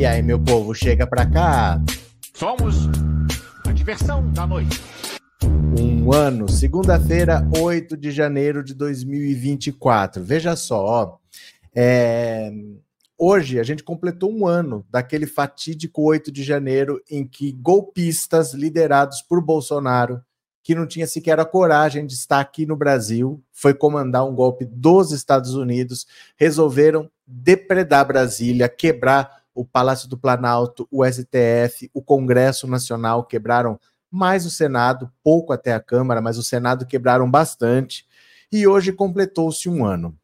E aí, meu povo, chega pra cá. Somos a diversão da noite. Um ano, segunda-feira, 8 de janeiro de 2024. Veja só, ó. É... Hoje a gente completou um ano daquele fatídico 8 de janeiro em que golpistas liderados por Bolsonaro, que não tinha sequer a coragem de estar aqui no Brasil, foi comandar um golpe dos Estados Unidos, resolveram depredar Brasília, quebrar o Palácio do Planalto, o STF, o Congresso Nacional, quebraram mais o Senado, pouco até a Câmara, mas o Senado quebraram bastante. E hoje completou-se um ano.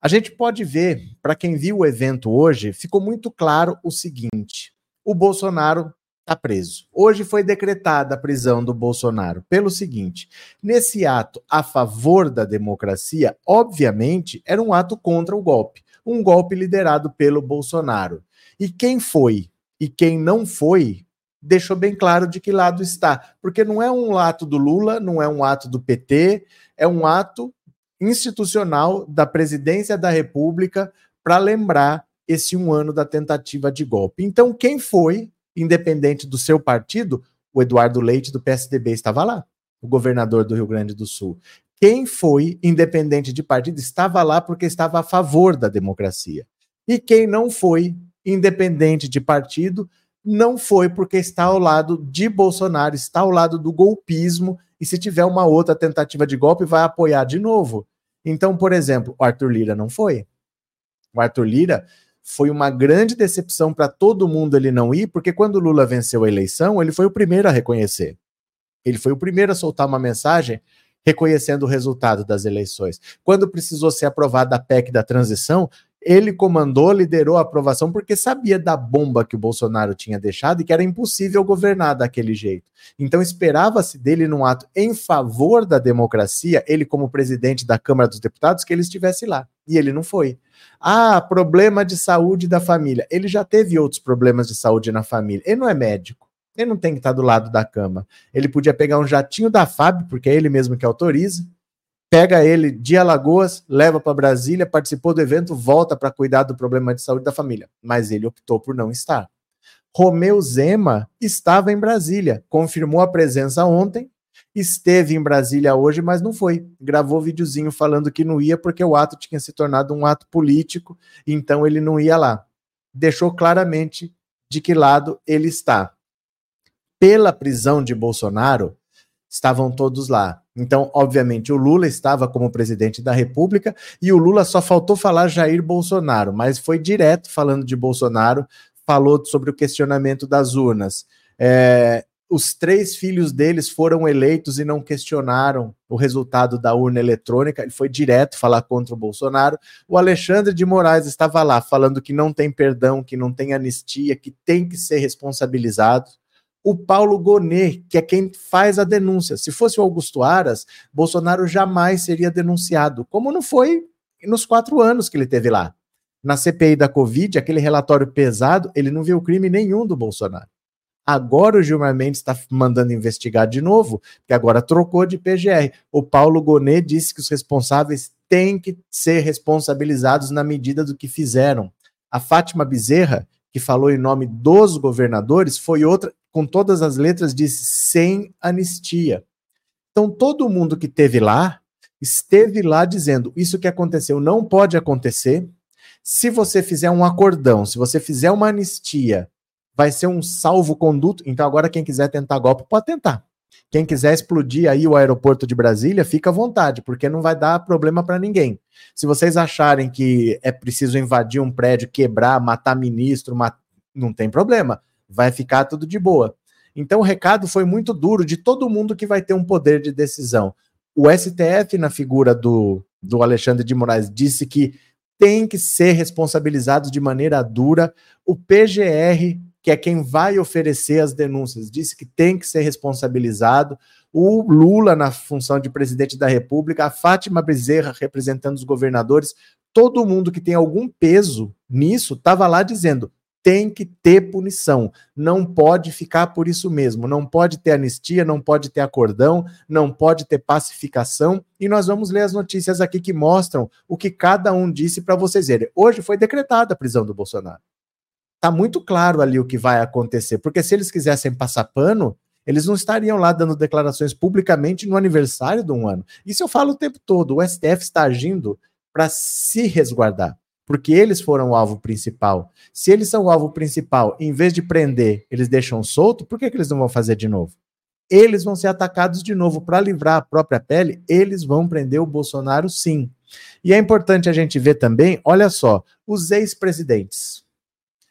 A gente pode ver, para quem viu o evento hoje, ficou muito claro o seguinte: o Bolsonaro está preso. Hoje foi decretada a prisão do Bolsonaro pelo seguinte: nesse ato a favor da democracia, obviamente, era um ato contra o golpe, um golpe liderado pelo Bolsonaro. E quem foi e quem não foi deixou bem claro de que lado está, porque não é um ato do Lula, não é um ato do PT, é um ato institucional da presidência da República para lembrar esse um ano da tentativa de golpe. Então, quem foi, independente do seu partido, o Eduardo Leite do PSDB estava lá, o governador do Rio Grande do Sul. Quem foi, independente de partido, estava lá porque estava a favor da democracia. E quem não foi, independente de partido, não foi porque está ao lado de Bolsonaro, está ao lado do golpismo, e se tiver uma outra tentativa de golpe, vai apoiar de novo. Então, por exemplo, o Arthur Lira não foi. O Arthur Lira foi uma grande decepção para todo mundo ele não ir, porque quando Lula venceu a eleição, ele foi o primeiro a reconhecer. Ele foi o primeiro a soltar uma mensagem reconhecendo o resultado das eleições. Quando precisou ser aprovada a PEC da transição, ele comandou, liderou a aprovação porque sabia da bomba que o Bolsonaro tinha deixado e que era impossível governar daquele jeito. Então esperava-se dele num ato em favor da democracia, ele como presidente da Câmara dos Deputados, que ele estivesse lá. E ele não foi. Ah, problema de saúde da família. Ele já teve outros problemas de saúde na família. Ele não é médico. Ele não tem que estar do lado da cama. Ele podia pegar um jatinho da FAB, porque é ele mesmo que autoriza, pega ele de Alagoas, leva para Brasília, participou do evento, volta para cuidar do problema de saúde da família. Mas ele optou por não estar. Romeu Zema estava em Brasília, confirmou a presença ontem, esteve em Brasília hoje, mas não foi. Gravou videozinho falando que não ia porque o ato tinha se tornado um ato político, então ele não ia lá. Deixou claramente de que lado ele está. Pela prisão de Bolsonaro, estavam todos lá. Então, obviamente, o Lula estava como presidente da República e o Lula só faltou falar Jair Bolsonaro, mas foi direto falando de Bolsonaro, falou sobre o questionamento das urnas. É, os três filhos deles foram eleitos e não questionaram o resultado da urna eletrônica, ele foi direto falar contra o Bolsonaro. O Alexandre de Moraes estava lá falando que não tem perdão, que não tem anistia, que tem que ser responsabilizado o Paulo Gonet, que é quem faz a denúncia. Se fosse o Augusto Aras, Bolsonaro jamais seria denunciado, como não foi nos quatro anos que ele teve lá. Na CPI da Covid, aquele relatório pesado, ele não viu crime nenhum do Bolsonaro. Agora o Gilmar Mendes está mandando investigar de novo, que agora trocou de PGR. O Paulo Gonet disse que os responsáveis têm que ser responsabilizados na medida do que fizeram. A Fátima Bezerra, que falou em nome dos governadores, foi outra com todas as letras, diz sem anistia. Então, todo mundo que esteve lá, esteve lá dizendo: isso que aconteceu não pode acontecer. Se você fizer um acordão, se você fizer uma anistia, vai ser um salvo-conduto. Então, agora, quem quiser tentar golpe, pode tentar. Quem quiser explodir aí o aeroporto de Brasília, fica à vontade, porque não vai dar problema para ninguém. Se vocês acharem que é preciso invadir um prédio, quebrar, matar ministro, mat... não tem problema vai ficar tudo de boa. Então o recado foi muito duro de todo mundo que vai ter um poder de decisão. O STF, na figura do, do Alexandre de Moraes, disse que tem que ser responsabilizado de maneira dura. O PGR, que é quem vai oferecer as denúncias, disse que tem que ser responsabilizado. O Lula, na função de presidente da República, a Fátima Bezerra, representando os governadores, todo mundo que tem algum peso nisso, estava lá dizendo: tem que ter punição. Não pode ficar por isso mesmo. Não pode ter anistia, não pode ter acordão, não pode ter pacificação. E nós vamos ler as notícias aqui que mostram o que cada um disse para vocês verem. Hoje foi decretada a prisão do Bolsonaro. Tá muito claro ali o que vai acontecer, porque se eles quisessem passar pano, eles não estariam lá dando declarações publicamente no aniversário de um ano. Isso eu falo o tempo todo. O STF está agindo para se resguardar porque eles foram o alvo principal. Se eles são o alvo principal, em vez de prender, eles deixam solto, por que, que eles não vão fazer de novo? Eles vão ser atacados de novo para livrar a própria pele, eles vão prender o Bolsonaro sim. E é importante a gente ver também, olha só, os ex-presidentes.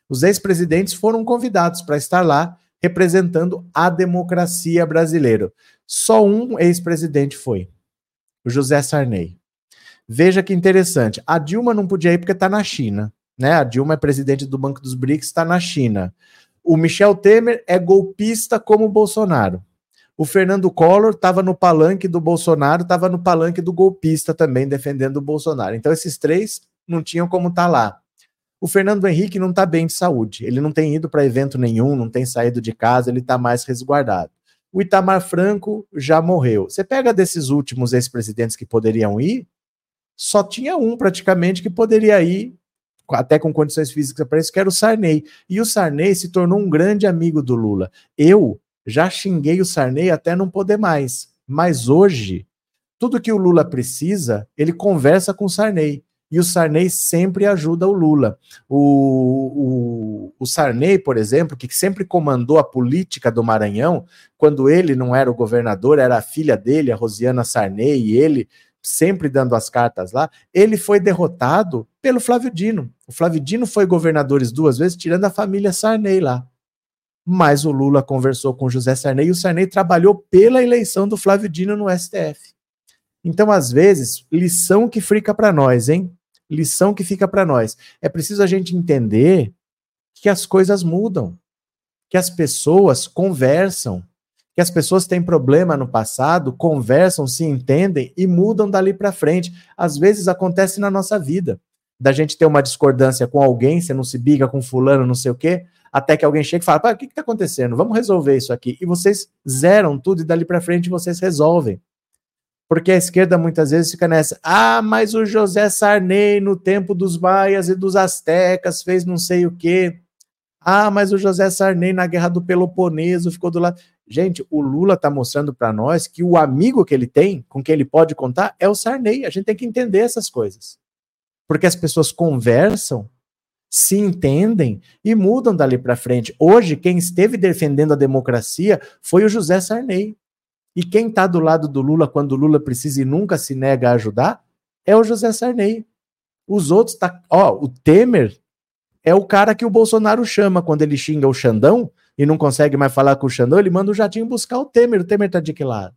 Os ex-presidentes foram convidados para estar lá representando a democracia brasileira. Só um ex-presidente foi, o José Sarney. Veja que interessante. A Dilma não podia ir porque está na China. Né? A Dilma é presidente do Banco dos BRICS, está na China. O Michel Temer é golpista como o Bolsonaro. O Fernando Collor estava no palanque do Bolsonaro, estava no palanque do golpista também, defendendo o Bolsonaro. Então, esses três não tinham como estar tá lá. O Fernando Henrique não está bem de saúde. Ele não tem ido para evento nenhum, não tem saído de casa, ele está mais resguardado. O Itamar Franco já morreu. Você pega desses últimos ex-presidentes que poderiam ir, só tinha um praticamente que poderia ir, até com condições físicas para isso, que era o Sarney. E o Sarney se tornou um grande amigo do Lula. Eu já xinguei o Sarney até não poder mais. Mas hoje, tudo que o Lula precisa, ele conversa com o Sarney. E o Sarney sempre ajuda o Lula. O, o, o Sarney, por exemplo, que sempre comandou a política do Maranhão, quando ele não era o governador, era a filha dele, a Rosiana Sarney, e ele sempre dando as cartas lá, ele foi derrotado pelo Flávio Dino. O Flávio Dino foi governador duas vezes, tirando a família Sarney lá. Mas o Lula conversou com José Sarney e o Sarney trabalhou pela eleição do Flávio Dino no STF. Então, às vezes, lição que fica para nós, hein? Lição que fica para nós. É preciso a gente entender que as coisas mudam, que as pessoas conversam, que as pessoas têm problema no passado, conversam, se entendem e mudam dali para frente. Às vezes acontece na nossa vida, da gente ter uma discordância com alguém, você não se biga com fulano, não sei o quê, até que alguém chega e fala: o que está acontecendo? Vamos resolver isso aqui. E vocês zeram tudo e dali para frente vocês resolvem. Porque a esquerda muitas vezes fica nessa. Ah, mas o José Sarney, no tempo dos maias e dos astecas, fez não sei o quê. Ah, mas o José Sarney na guerra do Peloponeso ficou do lado. Gente, o Lula está mostrando para nós que o amigo que ele tem, com quem ele pode contar, é o Sarney. A gente tem que entender essas coisas. Porque as pessoas conversam, se entendem e mudam dali para frente. Hoje, quem esteve defendendo a democracia foi o José Sarney. E quem está do lado do Lula quando o Lula precisa e nunca se nega a ajudar é o José Sarney. Os outros tá, ó, o Temer é o cara que o Bolsonaro chama quando ele xinga o Xandão e não consegue mais falar com o Xandão, ele manda o jatinho buscar o Temer. O Temer tá de que lado?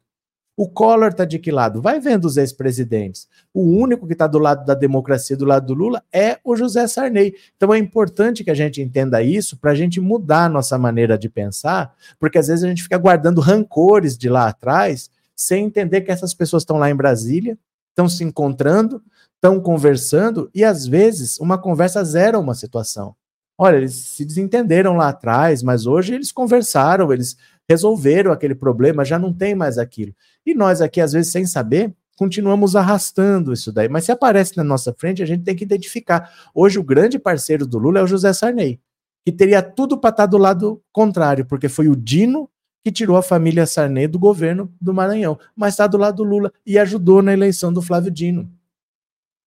O Collor tá de que lado? Vai vendo os ex-presidentes. O único que está do lado da democracia, do lado do Lula, é o José Sarney. Então é importante que a gente entenda isso para a gente mudar a nossa maneira de pensar, porque às vezes a gente fica guardando rancores de lá atrás, sem entender que essas pessoas estão lá em Brasília, estão se encontrando, estão conversando, e às vezes uma conversa zera uma situação. Olha, eles se desentenderam lá atrás, mas hoje eles conversaram, eles resolveram aquele problema, já não tem mais aquilo. E nós aqui, às vezes, sem saber, continuamos arrastando isso daí. Mas se aparece na nossa frente, a gente tem que identificar. Hoje, o grande parceiro do Lula é o José Sarney, que teria tudo para estar tá do lado contrário, porque foi o Dino que tirou a família Sarney do governo do Maranhão, mas está do lado do Lula e ajudou na eleição do Flávio Dino.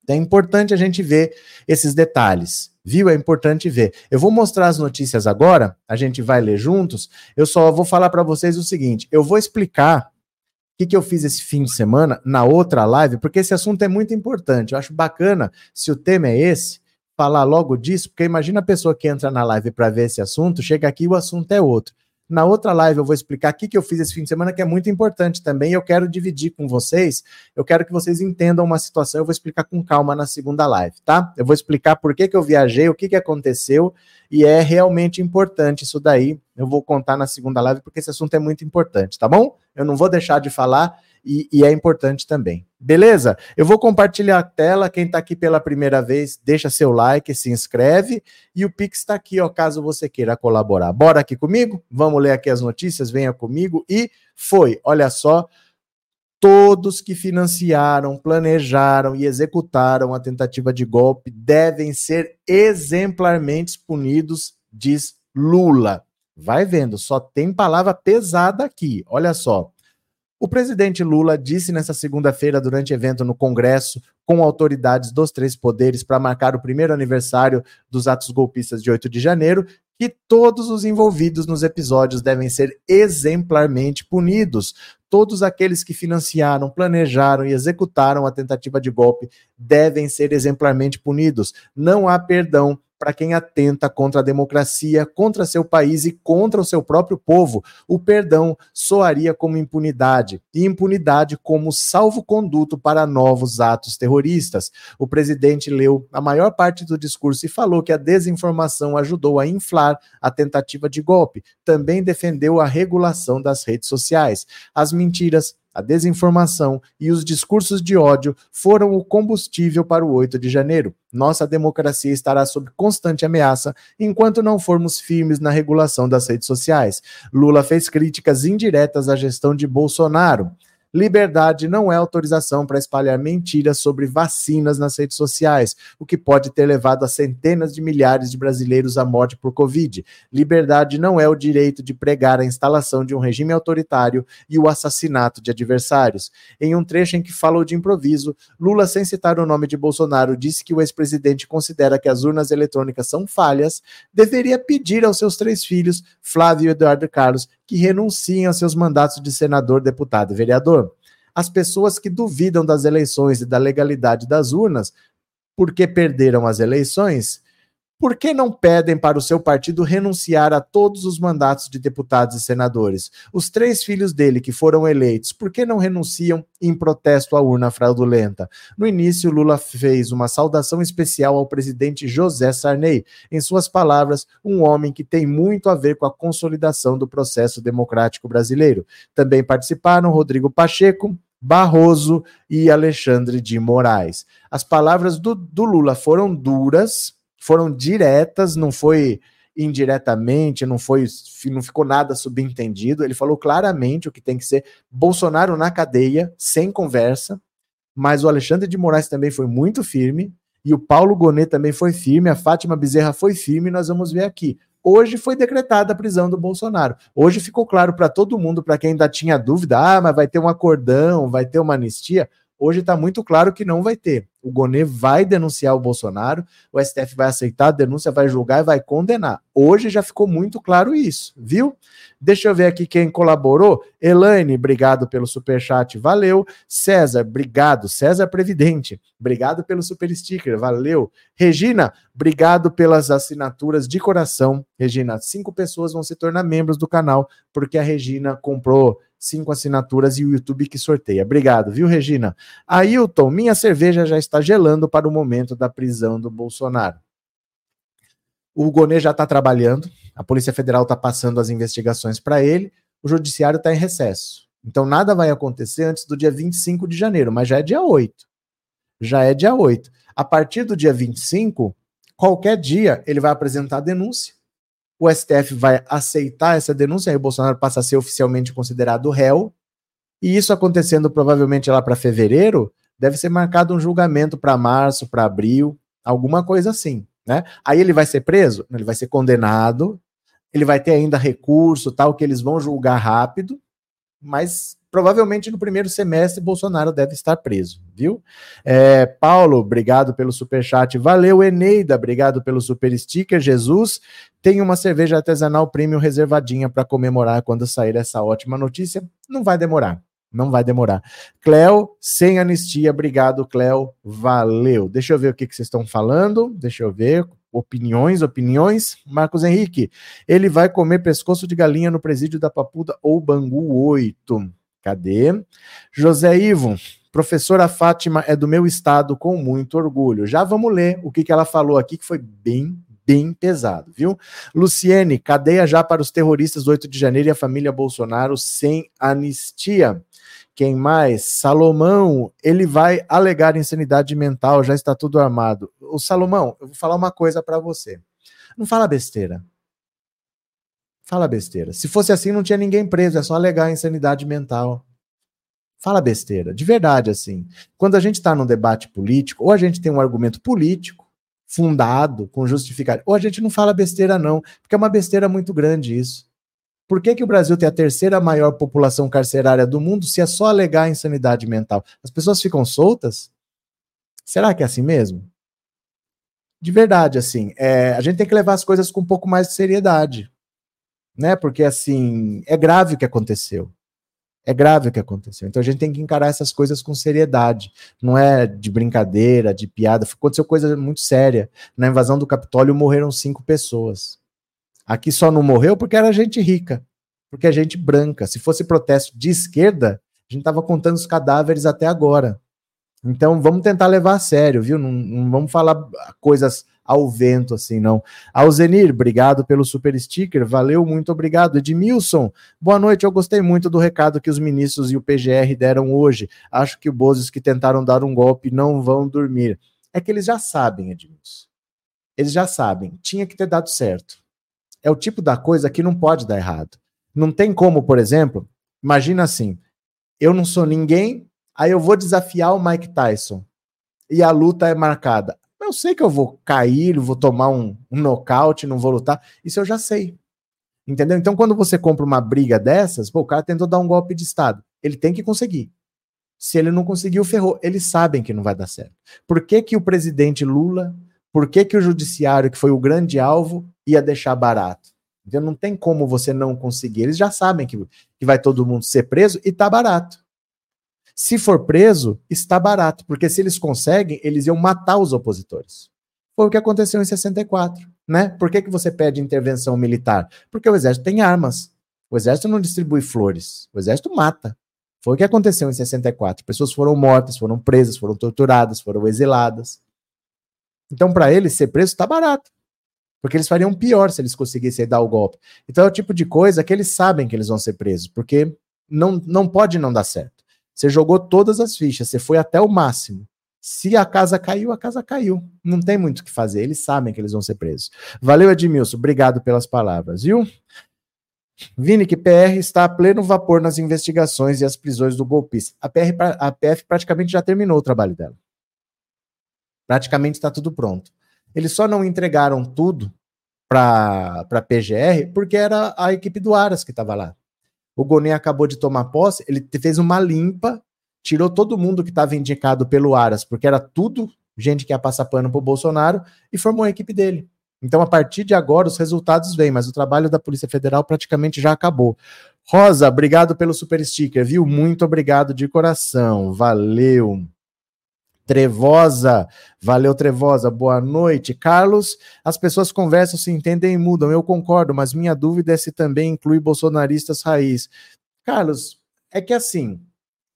É importante a gente ver esses detalhes. Viu? É importante ver. Eu vou mostrar as notícias agora, a gente vai ler juntos. Eu só vou falar para vocês o seguinte: eu vou explicar o que, que eu fiz esse fim de semana na outra live, porque esse assunto é muito importante. Eu acho bacana, se o tema é esse, falar logo disso, porque imagina a pessoa que entra na live para ver esse assunto, chega aqui e o assunto é outro. Na outra live eu vou explicar o que eu fiz esse fim de semana, que é muito importante também. Eu quero dividir com vocês. Eu quero que vocês entendam uma situação. Eu vou explicar com calma na segunda live, tá? Eu vou explicar por que, que eu viajei, o que, que aconteceu, e é realmente importante isso daí. Eu vou contar na segunda live, porque esse assunto é muito importante, tá bom? Eu não vou deixar de falar e, e é importante também. Beleza? Eu vou compartilhar a tela. Quem está aqui pela primeira vez, deixa seu like, se inscreve. E o Pix está aqui, ó, caso você queira colaborar. Bora aqui comigo? Vamos ler aqui as notícias, venha comigo. E foi, olha só, todos que financiaram, planejaram e executaram a tentativa de golpe devem ser exemplarmente punidos, diz Lula. Vai vendo, só tem palavra pesada aqui. Olha só. O presidente Lula disse nessa segunda-feira, durante evento no Congresso, com autoridades dos três poderes, para marcar o primeiro aniversário dos atos golpistas de 8 de janeiro, que todos os envolvidos nos episódios devem ser exemplarmente punidos. Todos aqueles que financiaram, planejaram e executaram a tentativa de golpe devem ser exemplarmente punidos. Não há perdão para quem atenta contra a democracia, contra seu país e contra o seu próprio povo. O perdão soaria como impunidade, e impunidade como salvo-conduto para novos atos terroristas. O presidente leu a maior parte do discurso e falou que a desinformação ajudou a inflar a tentativa de golpe. Também defendeu a regulação das redes sociais. As mentiras, a desinformação e os discursos de ódio foram o combustível para o 8 de janeiro. Nossa democracia estará sob constante ameaça enquanto não formos firmes na regulação das redes sociais. Lula fez críticas indiretas à gestão de Bolsonaro. Liberdade não é autorização para espalhar mentiras sobre vacinas nas redes sociais, o que pode ter levado a centenas de milhares de brasileiros à morte por Covid. Liberdade não é o direito de pregar a instalação de um regime autoritário e o assassinato de adversários. Em um trecho em que falou de improviso, Lula, sem citar o nome de Bolsonaro, disse que o ex-presidente considera que as urnas eletrônicas são falhas, deveria pedir aos seus três filhos, Flávio e Eduardo Carlos, que renunciem a seus mandatos de senador, deputado e vereador. As pessoas que duvidam das eleições e da legalidade das urnas porque perderam as eleições por que não pedem para o seu partido renunciar a todos os mandatos de deputados e senadores? Os três filhos dele que foram eleitos, por que não renunciam em protesto à urna fraudulenta? No início, Lula fez uma saudação especial ao presidente José Sarney. Em suas palavras, um homem que tem muito a ver com a consolidação do processo democrático brasileiro. Também participaram Rodrigo Pacheco, Barroso e Alexandre de Moraes. As palavras do, do Lula foram duras, foram diretas, não foi indiretamente, não foi, não ficou nada subentendido. Ele falou claramente o que tem que ser Bolsonaro na cadeia, sem conversa. Mas o Alexandre de Moraes também foi muito firme e o Paulo Gonet também foi firme, a Fátima Bezerra foi firme, nós vamos ver aqui. Hoje foi decretada a prisão do Bolsonaro. Hoje ficou claro para todo mundo, para quem ainda tinha dúvida, ah, mas vai ter um acordão, vai ter uma anistia. Hoje está muito claro que não vai ter. O Gonê vai denunciar o Bolsonaro, o STF vai aceitar a denúncia, vai julgar e vai condenar. Hoje já ficou muito claro isso, viu? Deixa eu ver aqui quem colaborou. Elaine, obrigado pelo super chat, valeu. César, obrigado. César Previdente, obrigado pelo super sticker, valeu. Regina, obrigado pelas assinaturas de coração. Regina, cinco pessoas vão se tornar membros do canal porque a Regina comprou cinco assinaturas e o YouTube que sorteia. Obrigado, viu, Regina? Ailton, minha cerveja já está gelando para o momento da prisão do Bolsonaro. O Gonê já está trabalhando, a Polícia Federal está passando as investigações para ele, o Judiciário está em recesso. Então nada vai acontecer antes do dia 25 de janeiro, mas já é dia 8. Já é dia 8. A partir do dia 25, qualquer dia ele vai apresentar a denúncia o STF vai aceitar essa denúncia, o Bolsonaro passa a ser oficialmente considerado réu, e isso acontecendo provavelmente lá para fevereiro, deve ser marcado um julgamento para março, para abril, alguma coisa assim, né? Aí ele vai ser preso, ele vai ser condenado, ele vai ter ainda recurso, tal, que eles vão julgar rápido, mas provavelmente no primeiro semestre Bolsonaro deve estar preso, viu? É, Paulo, obrigado pelo super chat. Valeu, Eneida, obrigado pelo super sticker. Jesus, tem uma cerveja artesanal premium reservadinha para comemorar quando sair essa ótima notícia. Não vai demorar. Não vai demorar. Cléo, sem anistia, obrigado, Cléo. Valeu. Deixa eu ver o que, que vocês estão falando. Deixa eu ver. Opiniões, opiniões. Marcos Henrique, ele vai comer pescoço de galinha no presídio da Papuda ou Bangu 8. Cadê? José Ivo, professora Fátima é do meu estado com muito orgulho. Já vamos ler o que, que ela falou aqui, que foi bem, bem pesado, viu? Luciene, cadeia já para os terroristas do 8 de janeiro e a família Bolsonaro sem anistia. Quem mais? Salomão, ele vai alegar insanidade mental, já está tudo armado. O Salomão, eu vou falar uma coisa para você. Não fala besteira. Fala besteira. Se fosse assim, não tinha ninguém preso, é só alegar insanidade mental. Fala besteira, de verdade, assim. Quando a gente está num debate político, ou a gente tem um argumento político, fundado, com justificativo, ou a gente não fala besteira, não, porque é uma besteira muito grande isso. Por que, que o Brasil tem a terceira maior população carcerária do mundo se é só alegar insanidade mental? As pessoas ficam soltas? Será que é assim mesmo? De verdade, assim, é, a gente tem que levar as coisas com um pouco mais de seriedade, né? Porque, assim, é grave o que aconteceu. É grave o que aconteceu. Então a gente tem que encarar essas coisas com seriedade. Não é de brincadeira, de piada. Aconteceu coisa muito séria. Na invasão do Capitólio morreram cinco pessoas. Aqui só não morreu porque era gente rica, porque é gente branca. Se fosse protesto de esquerda, a gente estava contando os cadáveres até agora. Então vamos tentar levar a sério, viu? Não, não vamos falar coisas ao vento assim, não. Alzenir, obrigado pelo super sticker, valeu, muito obrigado. Edmilson, boa noite, eu gostei muito do recado que os ministros e o PGR deram hoje. Acho que os bozos que tentaram dar um golpe não vão dormir. É que eles já sabem, Edmilson. Eles já sabem, tinha que ter dado certo é o tipo da coisa que não pode dar errado. Não tem como, por exemplo, imagina assim: eu não sou ninguém, aí eu vou desafiar o Mike Tyson e a luta é marcada. Eu sei que eu vou cair, vou tomar um, um nocaute, não vou lutar. Isso eu já sei. Entendeu? Então, quando você compra uma briga dessas, pô, o cara tentou dar um golpe de Estado. Ele tem que conseguir. Se ele não conseguiu, ferrou. Eles sabem que não vai dar certo. Por que, que o presidente Lula, por que, que o judiciário, que foi o grande alvo, ia deixar barato. Então não tem como você não conseguir. Eles já sabem que, que vai todo mundo ser preso e tá barato. Se for preso, está barato, porque se eles conseguem, eles iam matar os opositores. Foi o que aconteceu em 64, né? Por que, que você pede intervenção militar? Porque o exército tem armas. O exército não distribui flores. O exército mata. Foi o que aconteceu em 64. Pessoas foram mortas, foram presas, foram torturadas, foram exiladas. Então, para eles, ser preso está barato. Porque eles fariam pior se eles conseguissem dar o golpe. Então é o tipo de coisa que eles sabem que eles vão ser presos, porque não, não pode não dar certo. Você jogou todas as fichas, você foi até o máximo. Se a casa caiu, a casa caiu. Não tem muito o que fazer. Eles sabem que eles vão ser presos. Valeu, Edmilson. Obrigado pelas palavras, viu? Vini, que PR está a pleno vapor nas investigações e as prisões do golpista. A, PR, a PF praticamente já terminou o trabalho dela. Praticamente está tudo pronto. Eles só não entregaram tudo para a PGR porque era a equipe do Aras que estava lá. O Gonet acabou de tomar posse, ele fez uma limpa, tirou todo mundo que estava indicado pelo Aras, porque era tudo gente que ia passar pano para o Bolsonaro, e formou a equipe dele. Então, a partir de agora, os resultados vêm, mas o trabalho da Polícia Federal praticamente já acabou. Rosa, obrigado pelo super sticker, viu? Muito obrigado de coração. Valeu. Trevosa, valeu Trevosa, boa noite. Carlos, as pessoas conversam, se entendem e mudam, eu concordo, mas minha dúvida é se também inclui bolsonaristas raiz. Carlos, é que assim,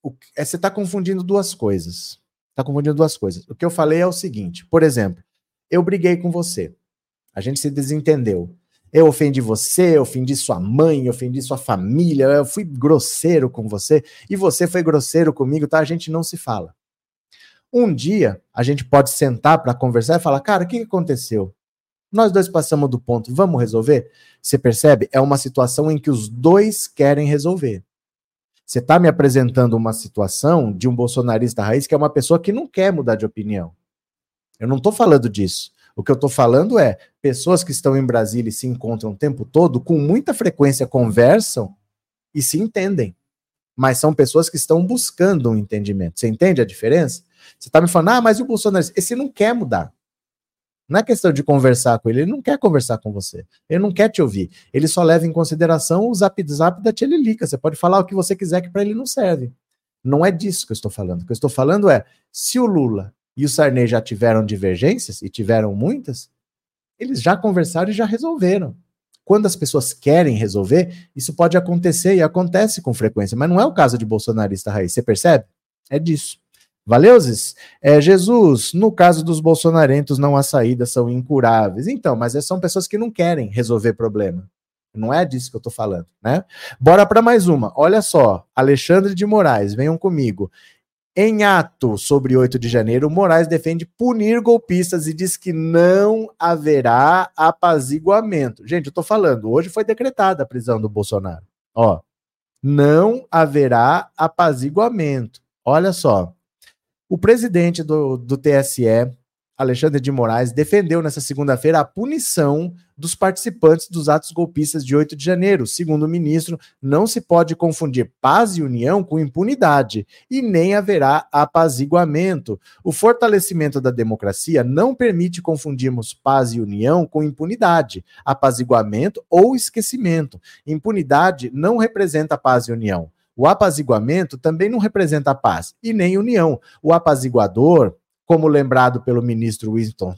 o, é, você está confundindo duas coisas. Está confundindo duas coisas. O que eu falei é o seguinte, por exemplo, eu briguei com você, a gente se desentendeu. Eu ofendi você, ofendi sua mãe, ofendi sua família, eu fui grosseiro com você e você foi grosseiro comigo, tá? A gente não se fala. Um dia a gente pode sentar para conversar e falar: cara, o que aconteceu? Nós dois passamos do ponto, vamos resolver? Você percebe? É uma situação em que os dois querem resolver. Você está me apresentando uma situação de um bolsonarista raiz que é uma pessoa que não quer mudar de opinião. Eu não estou falando disso. O que eu estou falando é pessoas que estão em Brasília e se encontram o tempo todo, com muita frequência conversam e se entendem. Mas são pessoas que estão buscando um entendimento. Você entende a diferença? Você está me falando, ah, mas o Bolsonaro, esse não quer mudar. Não é questão de conversar com ele, ele não quer conversar com você. Ele não quer te ouvir. Ele só leva em consideração o zap zap da Tiririca. Você pode falar o que você quiser que para ele não serve. Não é disso que eu estou falando. O que eu estou falando é, se o Lula e o Sarney já tiveram divergências, e tiveram muitas, eles já conversaram e já resolveram. Quando as pessoas querem resolver, isso pode acontecer e acontece com frequência, mas não é o caso de bolsonarista raiz. Você percebe? É disso. Valeu? É, Jesus, no caso dos bolsonarentos, não há saídas, são incuráveis. Então, mas são pessoas que não querem resolver problema. Não é disso que eu tô falando, né? Bora para mais uma. Olha só, Alexandre de Moraes, venham comigo. Em ato sobre 8 de janeiro, Moraes defende punir golpistas e diz que não haverá apaziguamento. Gente, eu tô falando, hoje foi decretada a prisão do Bolsonaro. Ó, não haverá apaziguamento. Olha só. O presidente do, do TSE, Alexandre de Moraes, defendeu nessa segunda-feira a punição dos participantes dos atos golpistas de 8 de janeiro. Segundo o ministro, não se pode confundir paz e união com impunidade e nem haverá apaziguamento. O fortalecimento da democracia não permite confundirmos paz e união com impunidade, apaziguamento ou esquecimento. Impunidade não representa paz e união. O apaziguamento também não representa paz e nem união. O apaziguador, como lembrado pelo ministro Winston,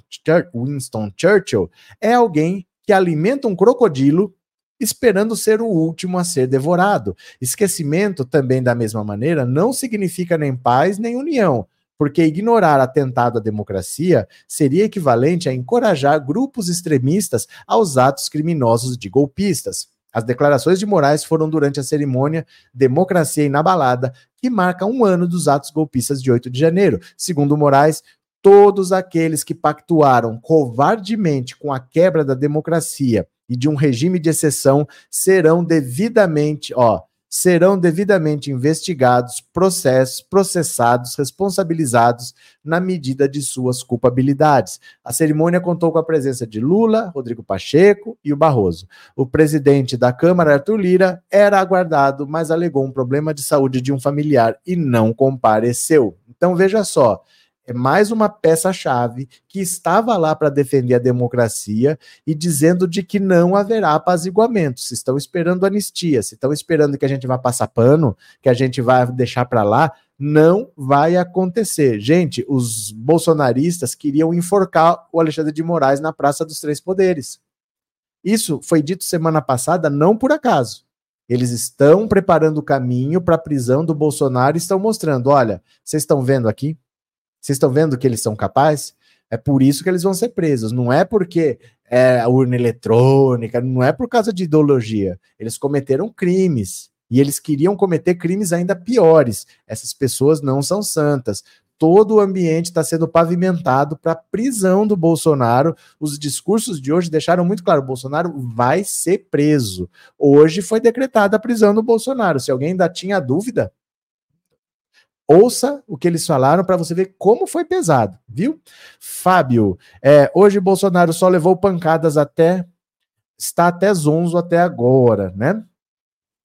Winston Churchill, é alguém que alimenta um crocodilo esperando ser o último a ser devorado. Esquecimento, também da mesma maneira, não significa nem paz nem união, porque ignorar atentado à democracia seria equivalente a encorajar grupos extremistas aos atos criminosos de golpistas. As declarações de Moraes foram durante a cerimônia Democracia Inabalada, que marca um ano dos atos golpistas de 8 de janeiro. Segundo Moraes, todos aqueles que pactuaram covardemente com a quebra da democracia e de um regime de exceção serão devidamente, ó, serão devidamente investigados, processos, processados, responsabilizados na medida de suas culpabilidades. A cerimônia contou com a presença de Lula, Rodrigo Pacheco e o Barroso. O presidente da Câmara, Arthur Lira, era aguardado, mas alegou um problema de saúde de um familiar e não compareceu. Então veja só, é mais uma peça-chave que estava lá para defender a democracia e dizendo de que não haverá apaziguamento. Se estão esperando anistia, se estão esperando que a gente vá passar pano, que a gente vai deixar para lá, não vai acontecer. Gente, os bolsonaristas queriam enforcar o Alexandre de Moraes na Praça dos Três Poderes. Isso foi dito semana passada, não por acaso. Eles estão preparando o caminho para a prisão do Bolsonaro e estão mostrando: olha, vocês estão vendo aqui? Vocês estão vendo que eles são capazes? É por isso que eles vão ser presos. Não é porque é a urna eletrônica, não é por causa de ideologia. Eles cometeram crimes. E eles queriam cometer crimes ainda piores. Essas pessoas não são santas. Todo o ambiente está sendo pavimentado para a prisão do Bolsonaro. Os discursos de hoje deixaram muito claro: Bolsonaro vai ser preso. Hoje foi decretada a prisão do Bolsonaro. Se alguém ainda tinha dúvida, Ouça o que eles falaram para você ver como foi pesado, viu? Fábio, é, hoje Bolsonaro só levou pancadas até. Está até zonzo até agora, né?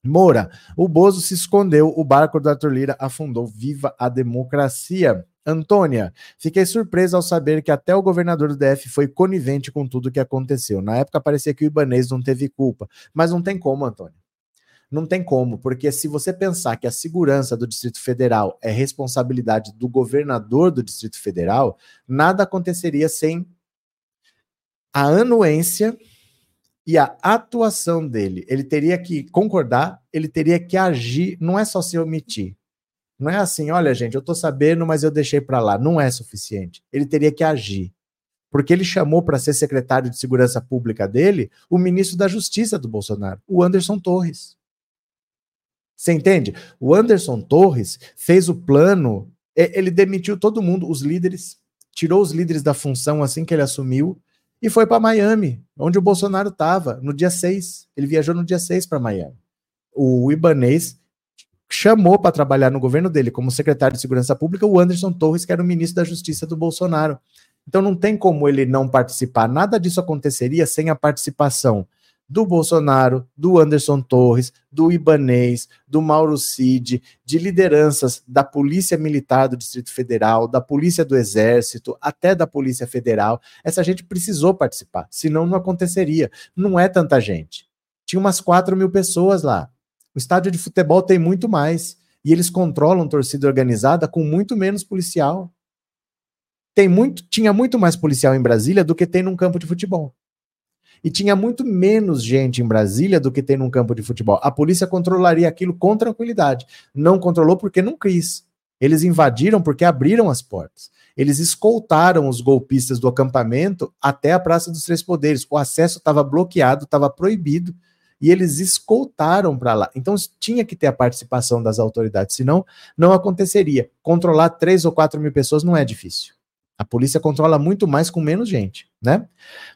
Moura, o Bozo se escondeu, o barco do Arthur Lira afundou. Viva a democracia! Antônia, fiquei surpresa ao saber que até o governador do DF foi conivente com tudo o que aconteceu. Na época parecia que o Ibanês não teve culpa, mas não tem como, Antônia. Não tem como, porque se você pensar que a segurança do Distrito Federal é responsabilidade do governador do Distrito Federal, nada aconteceria sem a anuência e a atuação dele. Ele teria que concordar, ele teria que agir, não é só se omitir. Não é assim, olha, gente, eu tô sabendo, mas eu deixei para lá. Não é suficiente. Ele teria que agir. Porque ele chamou para ser secretário de segurança pública dele o ministro da Justiça do Bolsonaro, o Anderson Torres. Você entende? O Anderson Torres fez o plano, ele demitiu todo mundo, os líderes, tirou os líderes da função assim que ele assumiu e foi para Miami, onde o Bolsonaro estava, no dia 6. Ele viajou no dia 6 para Miami. O Ibanês chamou para trabalhar no governo dele como secretário de Segurança Pública o Anderson Torres, que era o ministro da Justiça do Bolsonaro. Então não tem como ele não participar. Nada disso aconteceria sem a participação do Bolsonaro, do Anderson Torres, do Ibanês, do Mauro Cid, de lideranças da Polícia Militar do Distrito Federal, da Polícia do Exército, até da Polícia Federal. Essa gente precisou participar, senão não aconteceria. Não é tanta gente. Tinha umas 4 mil pessoas lá. O estádio de futebol tem muito mais. E eles controlam torcida organizada com muito menos policial. Tem muito, tinha muito mais policial em Brasília do que tem num campo de futebol e tinha muito menos gente em Brasília do que tem num campo de futebol. A polícia controlaria aquilo com tranquilidade. Não controlou porque não quis. Eles invadiram porque abriram as portas. Eles escoltaram os golpistas do acampamento até a Praça dos Três Poderes. O acesso estava bloqueado, estava proibido e eles escoltaram para lá. Então tinha que ter a participação das autoridades, senão não aconteceria. Controlar três ou quatro mil pessoas não é difícil. A polícia controla muito mais com menos gente, né?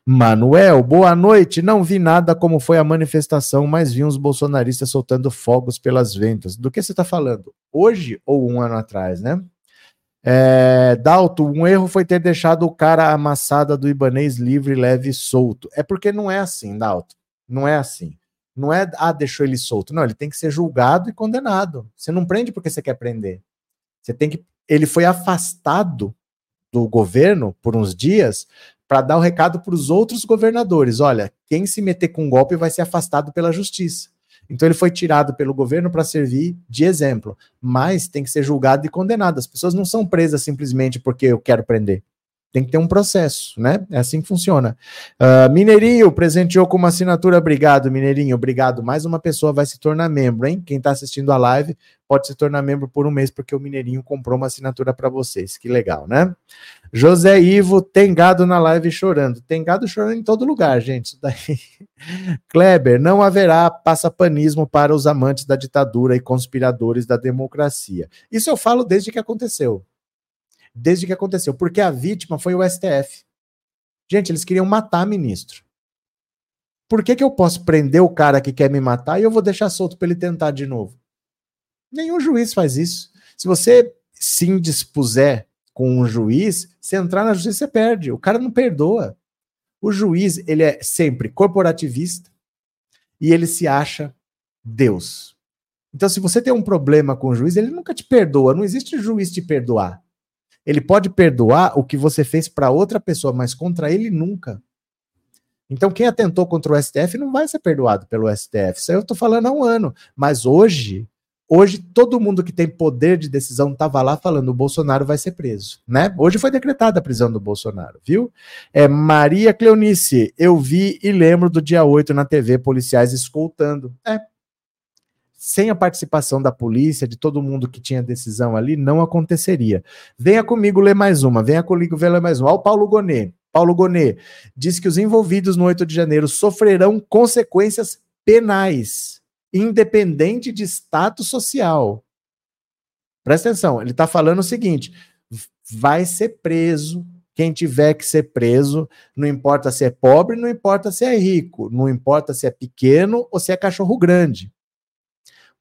Manuel, boa noite. Não vi nada como foi a manifestação, mas vi uns bolsonaristas soltando fogos pelas ventas. Do que você está falando? Hoje ou um ano atrás, né? É, Dalto, um erro foi ter deixado o cara amassada do Ibanês livre, leve e solto. É porque não é assim, Dalto. Não é assim. Não é, ah, deixou ele solto. Não, ele tem que ser julgado e condenado. Você não prende porque você quer prender. Você tem que. Ele foi afastado do governo por uns dias para dar o um recado para os outros governadores: olha, quem se meter com um golpe vai ser afastado pela justiça. Então ele foi tirado pelo governo para servir de exemplo, mas tem que ser julgado e condenado. As pessoas não são presas simplesmente porque eu quero prender. Tem que ter um processo, né? É assim que funciona. Uh, Mineirinho presenteou com uma assinatura. Obrigado, Mineirinho. Obrigado. Mais uma pessoa vai se tornar membro, hein? Quem está assistindo a live pode se tornar membro por um mês, porque o Mineirinho comprou uma assinatura para vocês. Que legal, né? José Ivo, tem gado na live chorando. Tem gado chorando em todo lugar, gente. Isso daí. Kleber, não haverá passapanismo para os amantes da ditadura e conspiradores da democracia. Isso eu falo desde que aconteceu desde que aconteceu, porque a vítima foi o STF. Gente, eles queriam matar ministro. Por que, que eu posso prender o cara que quer me matar e eu vou deixar solto para ele tentar de novo? Nenhum juiz faz isso. Se você se indispuser com um juiz, se entrar na justiça, você perde. O cara não perdoa. O juiz, ele é sempre corporativista e ele se acha Deus. Então, se você tem um problema com o juiz, ele nunca te perdoa. Não existe juiz te perdoar. Ele pode perdoar o que você fez para outra pessoa, mas contra ele nunca. Então, quem atentou contra o STF não vai ser perdoado pelo STF. Isso aí eu estou falando há um ano. Mas hoje, hoje todo mundo que tem poder de decisão estava lá falando o Bolsonaro vai ser preso, né? Hoje foi decretada a prisão do Bolsonaro, viu? É Maria Cleonice, eu vi e lembro do dia 8 na TV policiais escoltando. É, sem a participação da polícia, de todo mundo que tinha decisão ali, não aconteceria. Venha comigo ler mais uma, venha comigo ver ler mais uma. Olha o Paulo Gonet. Paulo Gonet diz que os envolvidos no 8 de janeiro sofrerão consequências penais, independente de status social. Presta atenção, ele está falando o seguinte: vai ser preso quem tiver que ser preso, não importa se é pobre, não importa se é rico, não importa se é pequeno ou se é cachorro grande.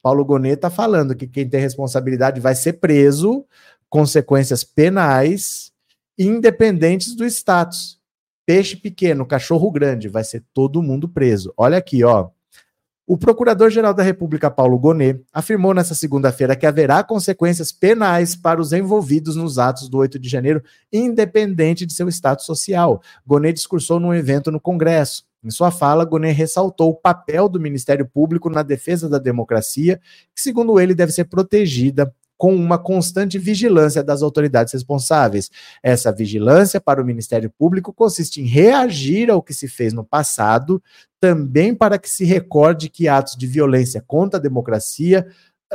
Paulo Gonet está falando que quem tem responsabilidade vai ser preso, consequências penais, independentes do status. Peixe pequeno, cachorro grande, vai ser todo mundo preso. Olha aqui, ó. O Procurador-Geral da República, Paulo Gonet, afirmou nesta segunda-feira que haverá consequências penais para os envolvidos nos atos do 8 de janeiro, independente de seu status social. Gonet discursou num evento no Congresso. Em sua fala, Gonet ressaltou o papel do Ministério Público na defesa da democracia, que, segundo ele, deve ser protegida com uma constante vigilância das autoridades responsáveis. Essa vigilância para o Ministério Público consiste em reagir ao que se fez no passado, também para que se recorde que atos de violência contra a democracia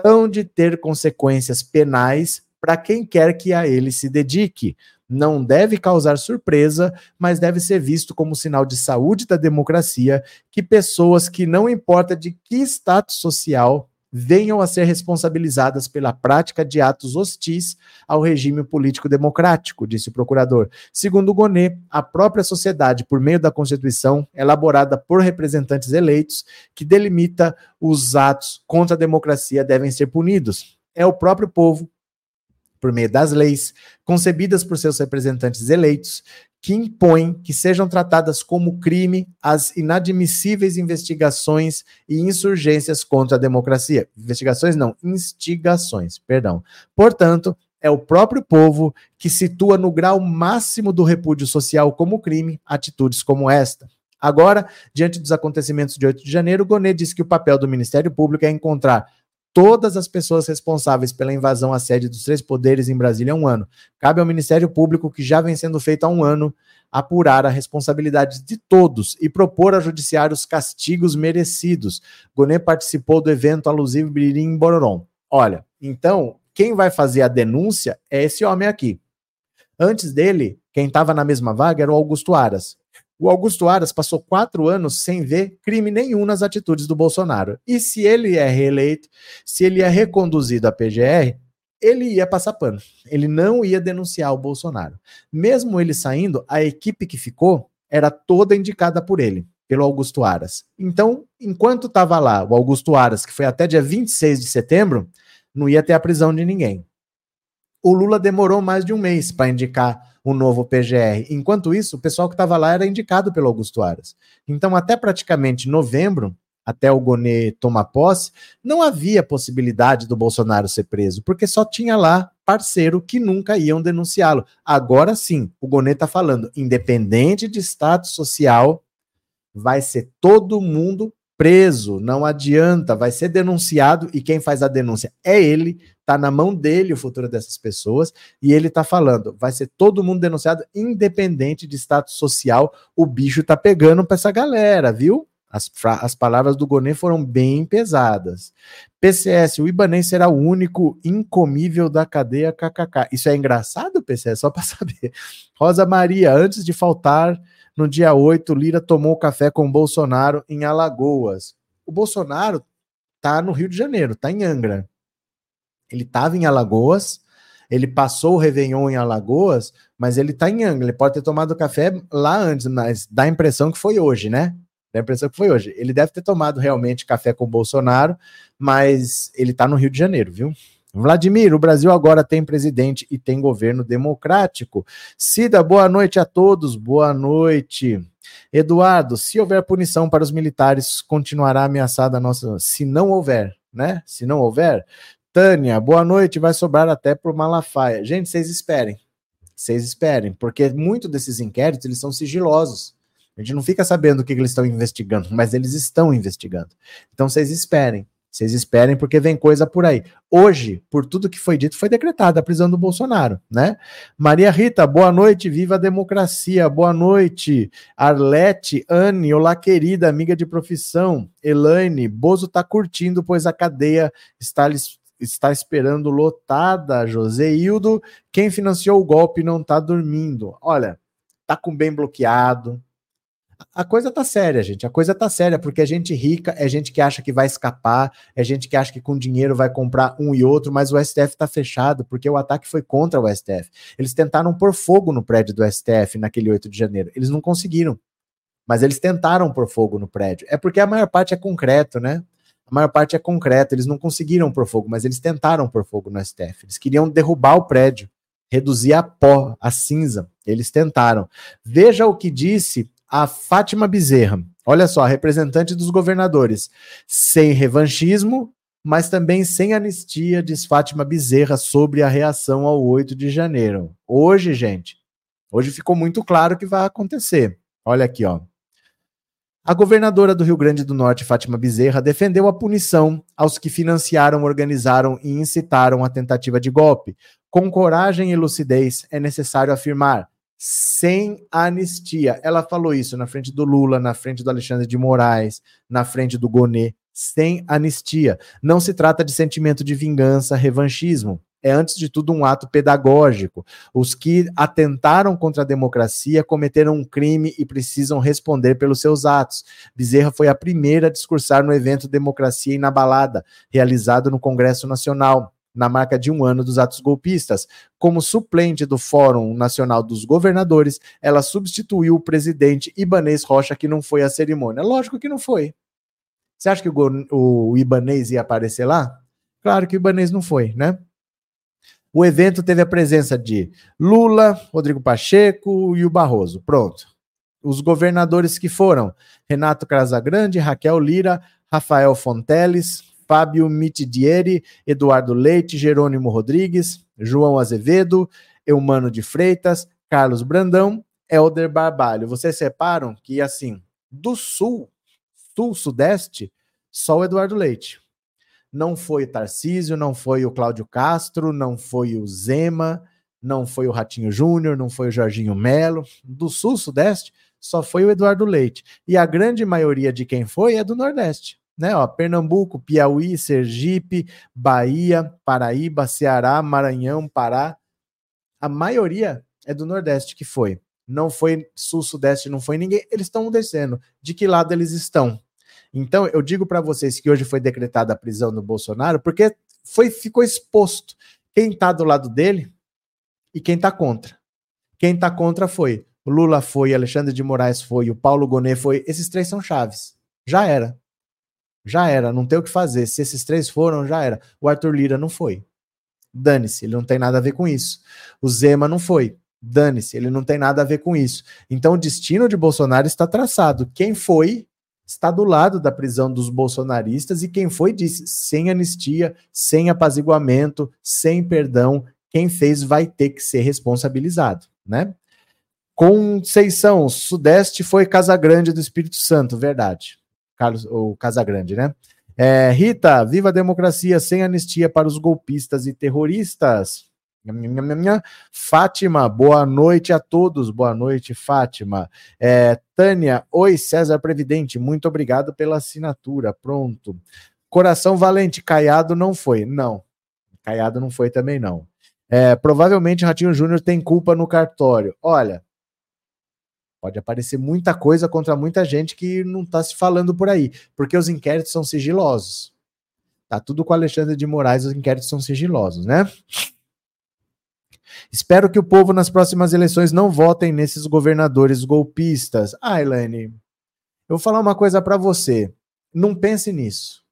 hão de ter consequências penais para quem quer que a ele se dedique não deve causar surpresa, mas deve ser visto como sinal de saúde da democracia que pessoas que não importa de que status social venham a ser responsabilizadas pela prática de atos hostis ao regime político democrático, disse o procurador. Segundo Gonet, a própria sociedade, por meio da Constituição, elaborada por representantes eleitos, que delimita os atos contra a democracia devem ser punidos. É o próprio povo por meio das leis, concebidas por seus representantes eleitos, que impõem que sejam tratadas como crime as inadmissíveis investigações e insurgências contra a democracia. Investigações não, instigações, perdão. Portanto, é o próprio povo que situa no grau máximo do repúdio social como crime atitudes como esta. Agora, diante dos acontecimentos de 8 de janeiro, Gonet diz que o papel do Ministério Público é encontrar todas as pessoas responsáveis pela invasão à sede dos três poderes em Brasília há um ano. Cabe ao Ministério Público, que já vem sendo feito há um ano, apurar a responsabilidade de todos e propor a judiciário os castigos merecidos. Gonet participou do evento alusivo Biririm em Bororom. Olha, então, quem vai fazer a denúncia é esse homem aqui. Antes dele, quem estava na mesma vaga era o Augusto Aras. O Augusto Aras passou quatro anos sem ver crime nenhum nas atitudes do Bolsonaro. E se ele é reeleito, se ele é reconduzido à PGR, ele ia passar pano. Ele não ia denunciar o Bolsonaro. Mesmo ele saindo, a equipe que ficou era toda indicada por ele, pelo Augusto Aras. Então, enquanto estava lá o Augusto Aras, que foi até dia 26 de setembro, não ia ter a prisão de ninguém. O Lula demorou mais de um mês para indicar o novo PGR. Enquanto isso, o pessoal que estava lá era indicado pelo Augusto Aras. Então, até praticamente novembro, até o Gonê tomar posse, não havia possibilidade do Bolsonaro ser preso, porque só tinha lá parceiro que nunca iam denunciá-lo. Agora sim, o Gonê está falando, independente de status social, vai ser todo mundo preso, não adianta, vai ser denunciado e quem faz a denúncia é ele, tá na mão dele o futuro dessas pessoas e ele tá falando, vai ser todo mundo denunciado independente de status social, o bicho tá pegando para essa galera, viu? As, as palavras do Gonê foram bem pesadas. PCS, o Ibanês será o único incomível da cadeia KKK. Isso é engraçado, PCS? Só para saber. Rosa Maria, antes de faltar, no dia 8, Lira tomou café com Bolsonaro em Alagoas. O Bolsonaro tá no Rio de Janeiro, tá em Angra. Ele estava em Alagoas, ele passou o Réveillon em Alagoas, mas ele tá em Angra. Ele pode ter tomado café lá antes, mas dá a impressão que foi hoje, né? Dá a impressão que foi hoje. Ele deve ter tomado realmente café com o Bolsonaro, mas ele está no Rio de Janeiro, viu? Vladimir, o Brasil agora tem presidente e tem governo democrático. Cida, boa noite a todos, boa noite. Eduardo, se houver punição para os militares, continuará ameaçada a nossa. Se não houver, né? Se não houver. Tânia, boa noite, vai sobrar até por Malafaia. Gente, vocês esperem. Vocês esperem, porque muito desses inquéritos eles são sigilosos. A gente não fica sabendo o que eles estão investigando, mas eles estão investigando. Então vocês esperem. Vocês esperem, porque vem coisa por aí. Hoje, por tudo que foi dito, foi decretada a prisão do Bolsonaro, né? Maria Rita, boa noite, viva a democracia, boa noite. Arlete, Anne, olá querida, amiga de profissão. Elaine, Bozo tá curtindo, pois a cadeia está, está esperando lotada. José Hildo, quem financiou o golpe não tá dormindo. Olha, tá com bem bloqueado, a coisa tá séria, gente. A coisa tá séria, porque é gente rica, é gente que acha que vai escapar, é gente que acha que com dinheiro vai comprar um e outro, mas o STF tá fechado, porque o ataque foi contra o STF. Eles tentaram pôr fogo no prédio do STF naquele 8 de janeiro. Eles não conseguiram. Mas eles tentaram pôr fogo no prédio. É porque a maior parte é concreto, né? A maior parte é concreto. Eles não conseguiram pôr fogo, mas eles tentaram pôr fogo no STF. Eles queriam derrubar o prédio, reduzir a pó, a cinza. Eles tentaram. Veja o que disse a Fátima Bezerra. Olha só, representante dos governadores. Sem revanchismo, mas também sem anistia, diz Fátima Bezerra sobre a reação ao 8 de janeiro. Hoje, gente, hoje ficou muito claro o que vai acontecer. Olha aqui, ó. A governadora do Rio Grande do Norte, Fátima Bezerra, defendeu a punição aos que financiaram, organizaram e incitaram a tentativa de golpe. Com coragem e lucidez, é necessário afirmar: sem anistia. Ela falou isso na frente do Lula, na frente do Alexandre de Moraes, na frente do Gonê, sem anistia. Não se trata de sentimento de vingança, revanchismo. É, antes de tudo, um ato pedagógico. Os que atentaram contra a democracia cometeram um crime e precisam responder pelos seus atos. Bezerra foi a primeira a discursar no evento Democracia Inabalada, realizado no Congresso Nacional na marca de um ano dos atos golpistas. Como suplente do Fórum Nacional dos Governadores, ela substituiu o presidente Ibanês Rocha, que não foi à cerimônia. Lógico que não foi. Você acha que o, o Ibanês ia aparecer lá? Claro que o Ibanês não foi, né? O evento teve a presença de Lula, Rodrigo Pacheco e o Barroso. Pronto. Os governadores que foram Renato Casagrande, Raquel Lira, Rafael Fonteles, Fábio Mitidieri, Eduardo Leite, Jerônimo Rodrigues, João Azevedo, Eumano de Freitas, Carlos Brandão, Helder Barbalho. Vocês separam que, assim, do sul, sul-sudeste, só o Eduardo Leite. Não foi o Tarcísio, não foi o Cláudio Castro, não foi o Zema, não foi o Ratinho Júnior, não foi o Jorginho Melo. Do sul-sudeste, só foi o Eduardo Leite. E a grande maioria de quem foi é do Nordeste né? Ó, Pernambuco, Piauí, Sergipe, Bahia, Paraíba, Ceará, Maranhão, Pará. A maioria é do Nordeste que foi. Não foi Sul, Sudeste, não foi ninguém. Eles estão descendo. De que lado eles estão? Então, eu digo para vocês que hoje foi decretada a prisão do Bolsonaro, porque foi, ficou exposto quem está do lado dele e quem está contra. Quem está contra foi o Lula foi, Alexandre de Moraes foi, o Paulo Gonet foi. Esses três são chaves. Já era. Já era, não tem o que fazer. Se esses três foram, já era. O Arthur Lira não foi. Dane-se, ele não tem nada a ver com isso. O Zema não foi. Dane-se, ele não tem nada a ver com isso. Então o destino de Bolsonaro está traçado. Quem foi está do lado da prisão dos bolsonaristas e quem foi disse sem anistia, sem apaziguamento, sem perdão, quem fez vai ter que ser responsabilizado, né? Conceição, Sudeste foi Casa Grande do Espírito Santo, verdade. Carlos, ou Casa Grande, né? É, Rita, viva a democracia sem anistia para os golpistas e terroristas. Fátima, boa noite a todos. Boa noite, Fátima. É, Tânia, oi, César Previdente, muito obrigado pela assinatura. Pronto. Coração Valente, Caiado não foi. Não, Caiado não foi também não. É, provavelmente Ratinho Júnior tem culpa no cartório. Olha, pode aparecer muita coisa contra muita gente que não está se falando por aí, porque os inquéritos são sigilosos. Tá tudo com Alexandre de Moraes, os inquéritos são sigilosos, né? Espero que o povo nas próximas eleições não votem nesses governadores golpistas. Ah, Elaine, eu vou falar uma coisa para você. Não pense nisso.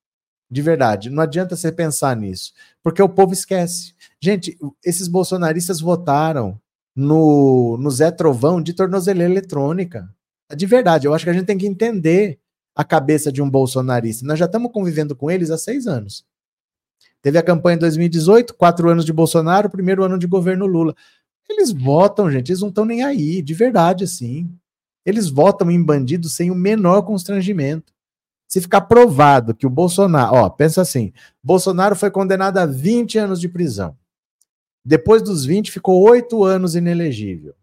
De verdade, não adianta você pensar nisso, porque o povo esquece. Gente, esses bolsonaristas votaram no, no Zé Trovão de tornozeleira eletrônica. De verdade, eu acho que a gente tem que entender a cabeça de um bolsonarista. Nós já estamos convivendo com eles há seis anos. Teve a campanha em 2018, quatro anos de Bolsonaro, primeiro ano de governo Lula. Eles votam, gente, eles não estão nem aí, de verdade, assim. Eles votam em bandidos sem o menor constrangimento. Se ficar provado que o Bolsonaro, ó, pensa assim: Bolsonaro foi condenado a 20 anos de prisão. Depois dos 20, ficou oito anos inelegível.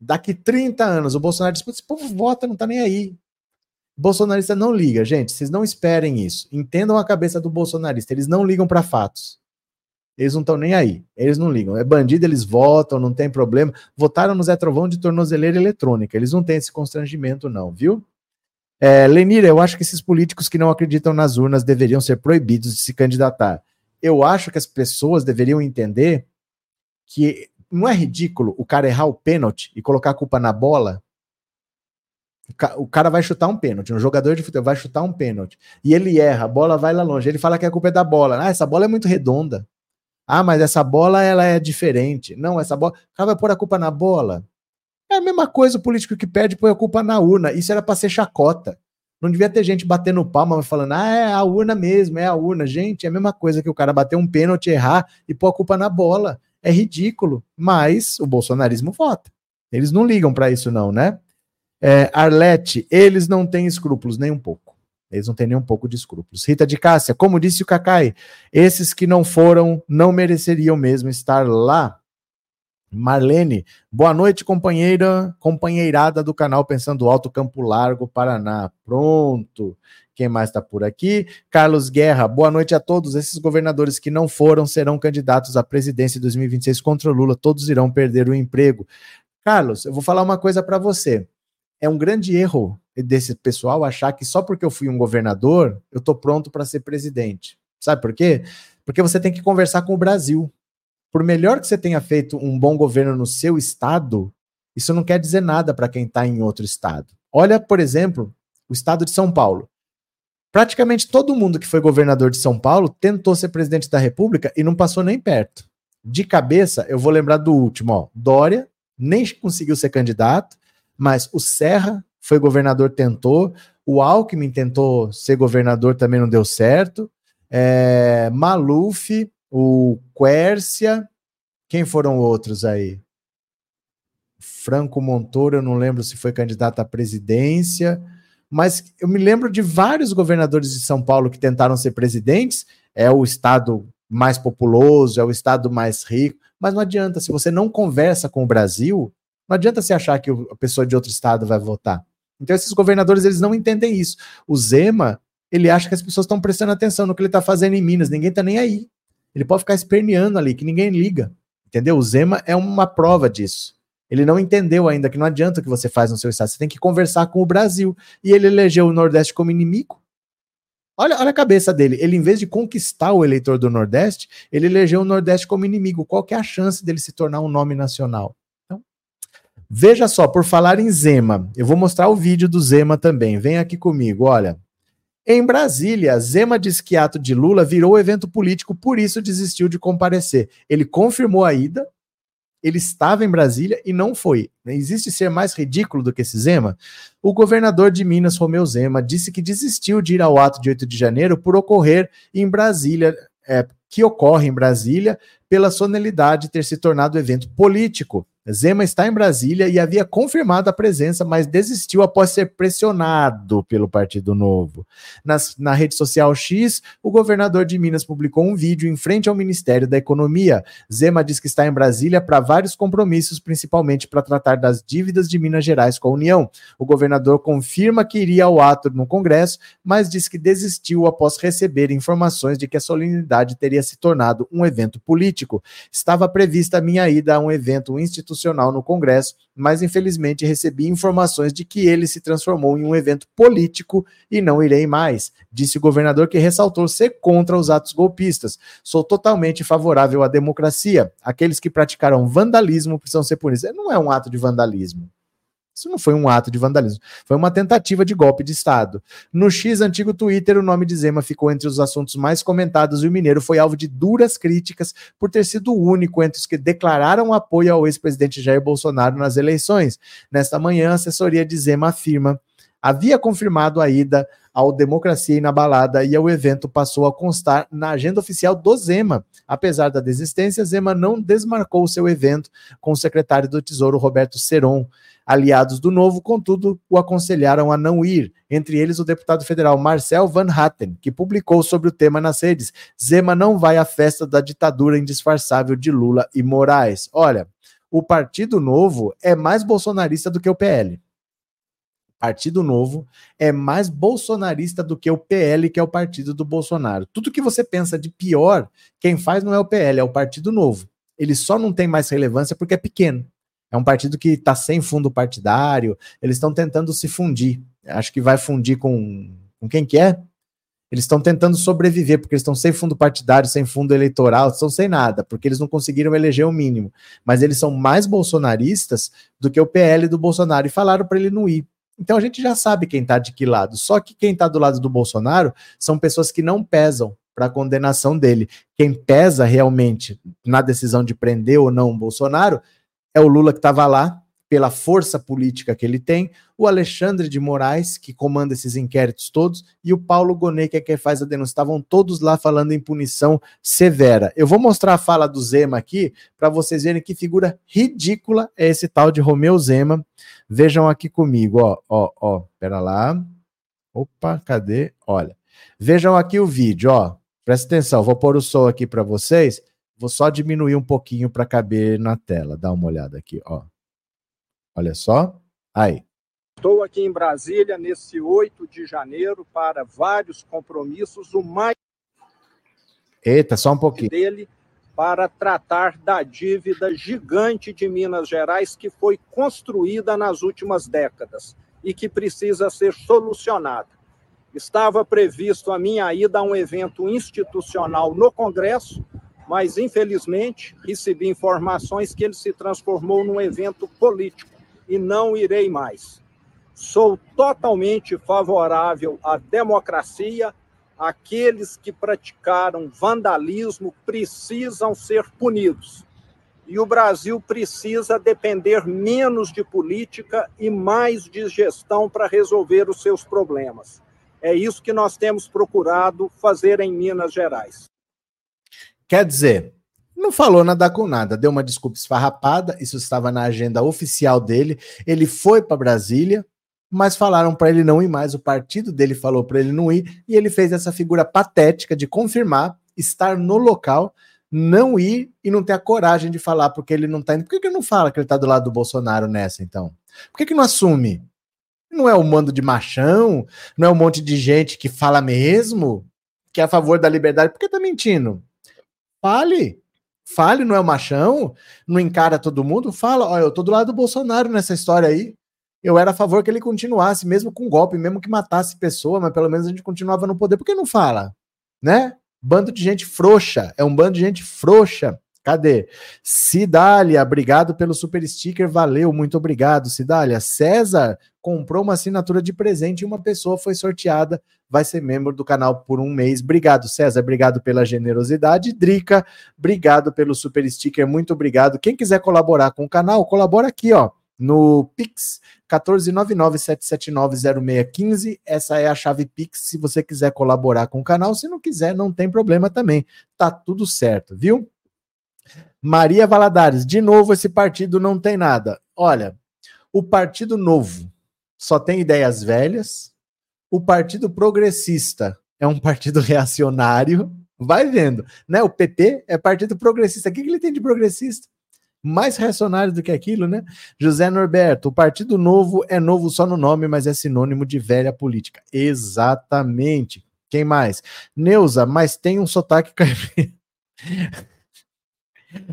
Daqui 30 anos, o Bolsonaro diz: esse povo vota, não tá nem aí. Bolsonarista não liga, gente. Vocês não esperem isso. Entendam a cabeça do bolsonarista. Eles não ligam para fatos. Eles não estão nem aí. Eles não ligam. É bandido, eles votam, não tem problema. Votaram no Zé Trovão de tornozeleira eletrônica. Eles não têm esse constrangimento, não, viu? É, Lenira, eu acho que esses políticos que não acreditam nas urnas deveriam ser proibidos de se candidatar. Eu acho que as pessoas deveriam entender que não é ridículo o cara errar o pênalti e colocar a culpa na bola o cara vai chutar um pênalti, um jogador de futebol vai chutar um pênalti, e ele erra, a bola vai lá longe, ele fala que a culpa é da bola. Ah, essa bola é muito redonda. Ah, mas essa bola ela é diferente. Não, essa bola. O cara vai pôr a culpa na bola. É a mesma coisa o político que perde põe a culpa na urna. Isso era para ser chacota. Não devia ter gente batendo palma falando, ah, é a urna mesmo, é a urna. Gente, é a mesma coisa que o cara bater um pênalti, errar e pôr a culpa na bola. É ridículo. Mas o bolsonarismo vota. Eles não ligam para isso, não, né? É, Arlete, eles não têm escrúpulos, nem um pouco. Eles não têm nem um pouco de escrúpulos. Rita de Cássia, como disse o Cacai, esses que não foram não mereceriam mesmo estar lá. Marlene, boa noite, companheira, companheirada do canal Pensando Alto, Campo Largo, Paraná. Pronto. Quem mais está por aqui? Carlos Guerra, boa noite a todos. Esses governadores que não foram serão candidatos à presidência em 2026 contra o Lula. Todos irão perder o emprego. Carlos, eu vou falar uma coisa para você é um grande erro desse pessoal achar que só porque eu fui um governador, eu tô pronto para ser presidente. Sabe por quê? Porque você tem que conversar com o Brasil. Por melhor que você tenha feito um bom governo no seu estado, isso não quer dizer nada para quem está em outro estado. Olha, por exemplo, o estado de São Paulo. Praticamente todo mundo que foi governador de São Paulo tentou ser presidente da República e não passou nem perto. De cabeça, eu vou lembrar do último, ó. Dória nem conseguiu ser candidato, mas o Serra foi governador, tentou. O Alckmin tentou ser governador, também não deu certo. É, Maluf, o Quércia. Quem foram outros aí? Franco Montoro, eu não lembro se foi candidato à presidência, mas eu me lembro de vários governadores de São Paulo que tentaram ser presidentes. É o estado mais populoso, é o estado mais rico, mas não adianta, se você não conversa com o Brasil, não adianta você achar que a pessoa de outro estado vai votar. Então esses governadores eles não entendem isso. O Zema Ele acha que as pessoas estão prestando atenção no que ele está fazendo em Minas, ninguém está nem aí. Ele pode ficar esperneando ali, que ninguém liga. Entendeu? O Zema é uma prova disso. Ele não entendeu ainda que não adianta o que você faz no seu estado, você tem que conversar com o Brasil. E ele elegeu o Nordeste como inimigo. Olha, olha a cabeça dele. Ele, em vez de conquistar o eleitor do Nordeste, ele elegeu o Nordeste como inimigo. Qual que é a chance dele se tornar um nome nacional? Veja só, por falar em Zema, eu vou mostrar o vídeo do Zema também. Vem aqui comigo, olha. Em Brasília, Zema diz que ato de Lula virou evento político, por isso desistiu de comparecer. Ele confirmou a ida, ele estava em Brasília e não foi. Existe ser mais ridículo do que esse Zema? O governador de Minas, Romeu Zema, disse que desistiu de ir ao ato de 8 de janeiro por ocorrer em Brasília, é, que ocorre em Brasília, pela solenidade ter se tornado evento político. Zema está em Brasília e havia confirmado a presença, mas desistiu após ser pressionado pelo Partido Novo. Nas, na rede social X, o governador de Minas publicou um vídeo em frente ao Ministério da Economia. Zema diz que está em Brasília para vários compromissos, principalmente para tratar das dívidas de Minas Gerais com a União. O governador confirma que iria ao ato no Congresso, mas diz que desistiu após receber informações de que a solenidade teria se tornado um evento político. Estava prevista a minha ida a um evento institucional institucional no Congresso, mas infelizmente recebi informações de que ele se transformou em um evento político e não irei mais. Disse o governador que ressaltou ser contra os atos golpistas. Sou totalmente favorável à democracia. Aqueles que praticaram vandalismo precisam ser punidos. Não é um ato de vandalismo. Isso não foi um ato de vandalismo, foi uma tentativa de golpe de Estado. No X antigo Twitter, o nome de Zema ficou entre os assuntos mais comentados e o mineiro foi alvo de duras críticas por ter sido o único entre os que declararam apoio ao ex-presidente Jair Bolsonaro nas eleições. Nesta manhã, a assessoria de Zema afirma havia confirmado a ida ao Democracia Inabalada e o evento passou a constar na agenda oficial do Zema. Apesar da desistência, Zema não desmarcou seu evento com o secretário do Tesouro Roberto Seron. Aliados do Novo, contudo, o aconselharam a não ir, entre eles o deputado federal Marcel Van Hatten, que publicou sobre o tema nas redes: Zema não vai à festa da ditadura indisfarçável de Lula e Moraes. Olha, o Partido Novo é mais bolsonarista do que o PL. Partido Novo é mais bolsonarista do que o PL, que é o partido do Bolsonaro. Tudo que você pensa de pior, quem faz não é o PL, é o Partido Novo. Ele só não tem mais relevância porque é pequeno. É um partido que está sem fundo partidário, eles estão tentando se fundir. Acho que vai fundir com, com quem que é? Eles estão tentando sobreviver, porque eles estão sem fundo partidário, sem fundo eleitoral, estão sem nada, porque eles não conseguiram eleger o mínimo. Mas eles são mais bolsonaristas do que o PL do Bolsonaro e falaram para ele não ir. Então a gente já sabe quem está de que lado. Só que quem está do lado do Bolsonaro são pessoas que não pesam para a condenação dele. Quem pesa realmente na decisão de prender ou não o Bolsonaro é o Lula que estava lá, pela força política que ele tem, o Alexandre de Moraes, que comanda esses inquéritos todos, e o Paulo Gonet, que é quem faz a denúncia. Estavam todos lá falando em punição severa. Eu vou mostrar a fala do Zema aqui, para vocês verem que figura ridícula é esse tal de Romeu Zema. Vejam aqui comigo, ó, ó, ó, pera lá. Opa, cadê? Olha. Vejam aqui o vídeo, ó. Presta atenção, vou pôr o som aqui para vocês. Vou só diminuir um pouquinho para caber na tela. Dá uma olhada aqui, ó. Olha só. Aí. Estou aqui em Brasília nesse 8 de janeiro para vários compromissos, o mais Eita, só um pouquinho. dele para tratar da dívida gigante de Minas Gerais que foi construída nas últimas décadas e que precisa ser solucionada. Estava previsto a minha ida a um evento institucional no Congresso, mas infelizmente recebi informações que ele se transformou num evento político e não irei mais. Sou totalmente favorável à democracia. Aqueles que praticaram vandalismo precisam ser punidos. E o Brasil precisa depender menos de política e mais de gestão para resolver os seus problemas. É isso que nós temos procurado fazer em Minas Gerais. Quer dizer, não falou nada com nada, deu uma desculpa esfarrapada, isso estava na agenda oficial dele. Ele foi para Brasília, mas falaram para ele não ir mais. O partido dele falou para ele não ir e ele fez essa figura patética de confirmar estar no local, não ir e não ter a coragem de falar porque ele não está indo. Por que, que ele não fala que ele está do lado do Bolsonaro nessa, então? Por que, que não assume? Não é um mando de machão, não é um monte de gente que fala mesmo que é a favor da liberdade. Por que tá mentindo? Fale. Fale, não é o machão, não encara todo mundo. Fala, olha, eu tô do lado do Bolsonaro nessa história aí. Eu era a favor que ele continuasse, mesmo com golpe, mesmo que matasse pessoa, mas pelo menos a gente continuava no poder. Por que não fala? Né? Bando de gente frouxa. É um bando de gente frouxa. Cadê? Cidália, obrigado pelo super sticker, valeu, muito obrigado, Cidália. César comprou uma assinatura de presente e uma pessoa foi sorteada, vai ser membro do canal por um mês. Obrigado, César, obrigado pela generosidade. Drica, obrigado pelo super sticker, muito obrigado. Quem quiser colaborar com o canal, colabora aqui, ó, no Pix 14997790615. Essa é a chave Pix se você quiser colaborar com o canal. Se não quiser, não tem problema também. Tá tudo certo, viu? Maria Valadares, de novo, esse partido não tem nada. Olha, o Partido Novo só tem ideias velhas. O Partido Progressista é um partido reacionário. Vai vendo, né? O PT é partido progressista. O que ele tem de progressista? Mais reacionário do que aquilo, né? José Norberto, o Partido Novo é novo só no nome, mas é sinônimo de velha política. Exatamente. Quem mais? Neuza, mas tem um sotaque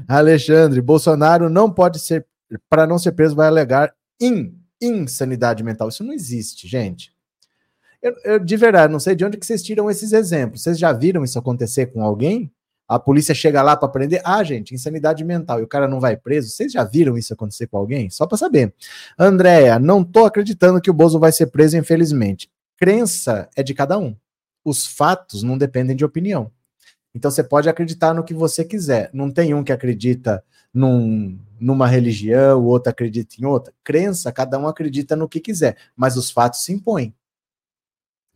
Alexandre, Bolsonaro não pode ser, para não ser preso, vai alegar in, insanidade mental. Isso não existe, gente. Eu, eu, de verdade, não sei de onde que vocês tiram esses exemplos. Vocês já viram isso acontecer com alguém? A polícia chega lá para prender. Ah, gente, insanidade mental. E o cara não vai preso. Vocês já viram isso acontecer com alguém? Só para saber. Andréia, não tô acreditando que o Bozo vai ser preso, infelizmente. Crença é de cada um. Os fatos não dependem de opinião. Então você pode acreditar no que você quiser. Não tem um que acredita num, numa religião, o outro acredita em outra. Crença, cada um acredita no que quiser, mas os fatos se impõem.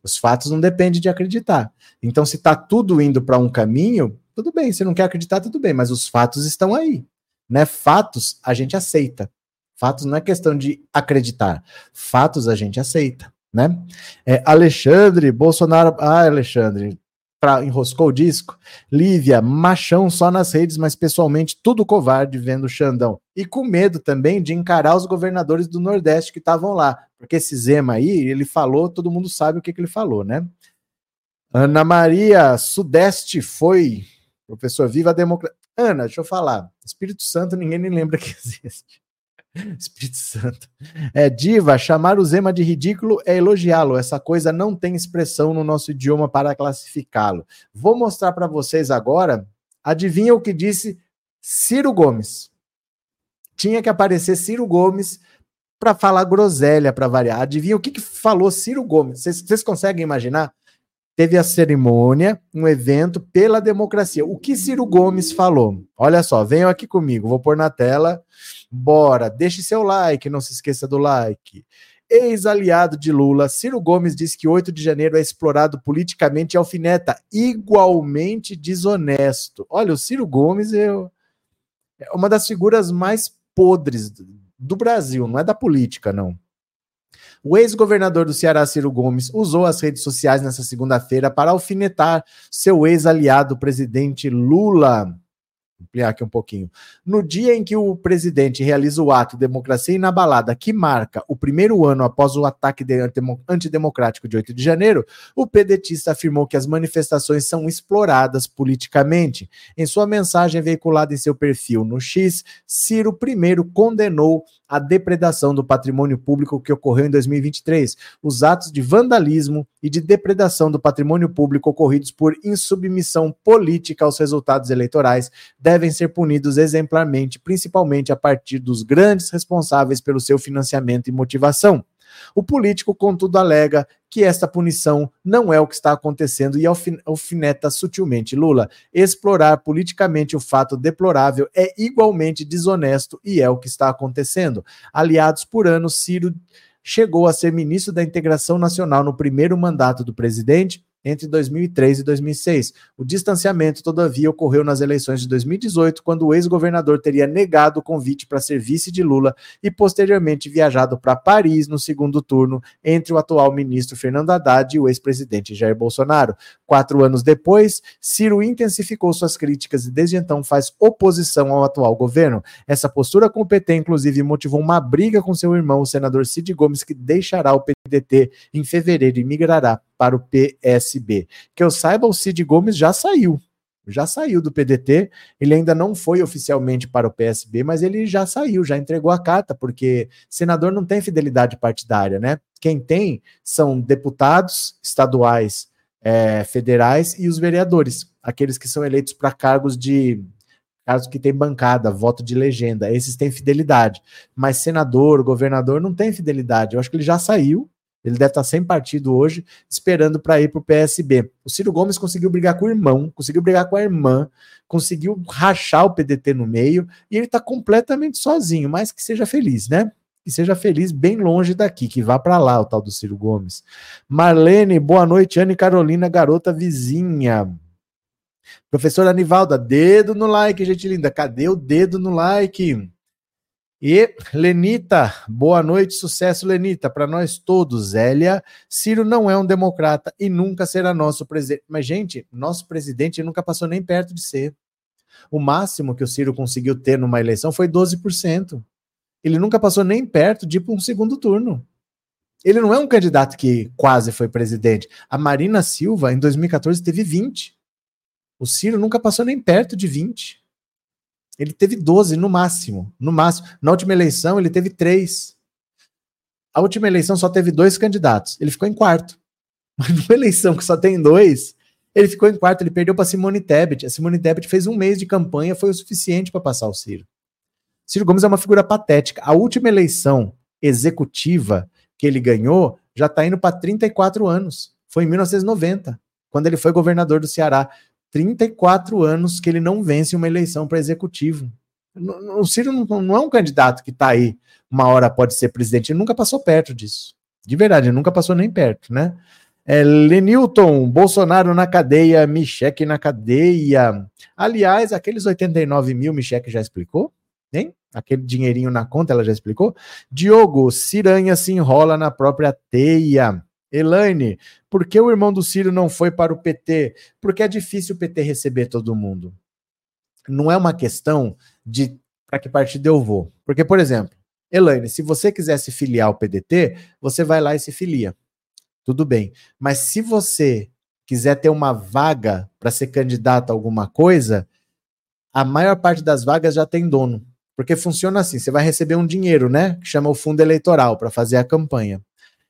Os fatos não dependem de acreditar. Então, se está tudo indo para um caminho, tudo bem. Se não quer acreditar, tudo bem, mas os fatos estão aí. Né? Fatos a gente aceita. Fatos não é questão de acreditar. Fatos a gente aceita. Né? É, Alexandre, Bolsonaro. Ah, Alexandre, pra, enroscou o disco. Lívia, machão só nas redes, mas pessoalmente tudo covarde vendo o Xandão. E com medo também de encarar os governadores do Nordeste que estavam lá. Porque esse Zema aí, ele falou, todo mundo sabe o que, que ele falou, né? Ana Maria, Sudeste foi. Professor, viva a democracia. Ana, deixa eu falar. Espírito Santo ninguém nem lembra que existe. Espírito Santo. É, diva, chamar o Zema de ridículo é elogiá-lo. Essa coisa não tem expressão no nosso idioma para classificá-lo. Vou mostrar para vocês agora. Adivinha o que disse Ciro Gomes? Tinha que aparecer Ciro Gomes para falar groselha para variar. Adivinha o que, que falou Ciro Gomes? Vocês conseguem imaginar? Teve a cerimônia, um evento pela democracia. O que Ciro Gomes falou? Olha só, venham aqui comigo, vou pôr na tela Bora, deixe seu like, não se esqueça do like. Ex-aliado de Lula, Ciro Gomes diz que 8 de janeiro é explorado politicamente e alfineta, igualmente desonesto. Olha, o Ciro Gomes é uma das figuras mais podres do Brasil, não é da política, não. O ex-governador do Ceará, Ciro Gomes, usou as redes sociais nessa segunda-feira para alfinetar seu ex-aliado, presidente Lula ampliar aqui um pouquinho. No dia em que o presidente realiza o ato Democracia Inabalada, que marca o primeiro ano após o ataque antidemocrático de 8 de janeiro, o pedetista afirmou que as manifestações são exploradas politicamente. Em sua mensagem veiculada em seu perfil no X, Ciro primeiro condenou a depredação do patrimônio público que ocorreu em 2023, os atos de vandalismo e de depredação do patrimônio público ocorridos por insubmissão política aos resultados eleitorais devem ser punidos exemplarmente, principalmente a partir dos grandes responsáveis pelo seu financiamento e motivação. O político, contudo, alega que esta punição não é o que está acontecendo e alfineta sutilmente Lula. Explorar politicamente o fato deplorável é igualmente desonesto e é o que está acontecendo. Aliados por anos, Ciro chegou a ser ministro da Integração Nacional no primeiro mandato do presidente entre 2003 e 2006. O distanciamento, todavia, ocorreu nas eleições de 2018, quando o ex-governador teria negado o convite para ser vice de Lula e posteriormente viajado para Paris no segundo turno entre o atual ministro Fernando Haddad e o ex-presidente Jair Bolsonaro. Quatro anos depois, Ciro intensificou suas críticas e desde então faz oposição ao atual governo. Essa postura com o PT, inclusive, motivou uma briga com seu irmão, o senador Cid Gomes, que deixará o PDT em fevereiro e migrará para o PSB. Que eu saiba, o Cid Gomes já saiu. Já saiu do PDT, ele ainda não foi oficialmente para o PSB, mas ele já saiu, já entregou a carta, porque senador não tem fidelidade partidária, né? Quem tem são deputados estaduais, é, federais e os vereadores, aqueles que são eleitos para cargos de caso que tem bancada, voto de legenda, esses têm fidelidade. Mas senador, governador não tem fidelidade. Eu acho que ele já saiu, ele deve estar sem partido hoje, esperando para ir para o PSB. O Ciro Gomes conseguiu brigar com o irmão, conseguiu brigar com a irmã, conseguiu rachar o PDT no meio, e ele está completamente sozinho, mas que seja feliz, né? Que seja feliz bem longe daqui, que vá para lá o tal do Ciro Gomes. Marlene, boa noite. Anne Carolina, garota vizinha. Professora Anivalda, dedo no like, gente linda. Cadê o dedo no like? E Lenita, boa noite, sucesso, Lenita, para nós todos. Zélia, Ciro não é um democrata e nunca será nosso presidente. Mas, gente, nosso presidente nunca passou nem perto de ser. O máximo que o Ciro conseguiu ter numa eleição foi 12%. Ele nunca passou nem perto de ir para um segundo turno. Ele não é um candidato que quase foi presidente. A Marina Silva, em 2014, teve 20%. O Ciro nunca passou nem perto de 20%. Ele teve 12 no máximo. No máximo. Na última eleição, ele teve três. A última eleição só teve dois candidatos. Ele ficou em quarto. Mas numa eleição que só tem dois, ele ficou em quarto. Ele perdeu para Simone Tebet. A Simone Tebet fez um mês de campanha, foi o suficiente para passar o Ciro. Ciro Gomes é uma figura patética. A última eleição executiva que ele ganhou já está indo para 34 anos. Foi em 1990, quando ele foi governador do Ceará. 34 anos que ele não vence uma eleição para executivo. O Ciro não, é um candidato que está aí, uma hora pode ser presidente, ele nunca passou perto disso. De verdade, ele nunca passou nem perto, né? É, Lenilton, Bolsonaro na cadeia, Micheque na cadeia. Aliás, aqueles 89 mil, Micheque já explicou? Hein? Aquele dinheirinho na conta, ela já explicou? Diogo, Ciranha se enrola na própria teia. Elaine, por que o irmão do Ciro não foi para o PT? Porque é difícil o PT receber todo mundo. Não é uma questão de para que partido eu vou. Porque, por exemplo, Elaine, se você quiser se filiar ao PDT, você vai lá e se filia. Tudo bem. Mas se você quiser ter uma vaga para ser candidato a alguma coisa, a maior parte das vagas já tem dono. Porque funciona assim: você vai receber um dinheiro, né? Que chama o fundo eleitoral para fazer a campanha.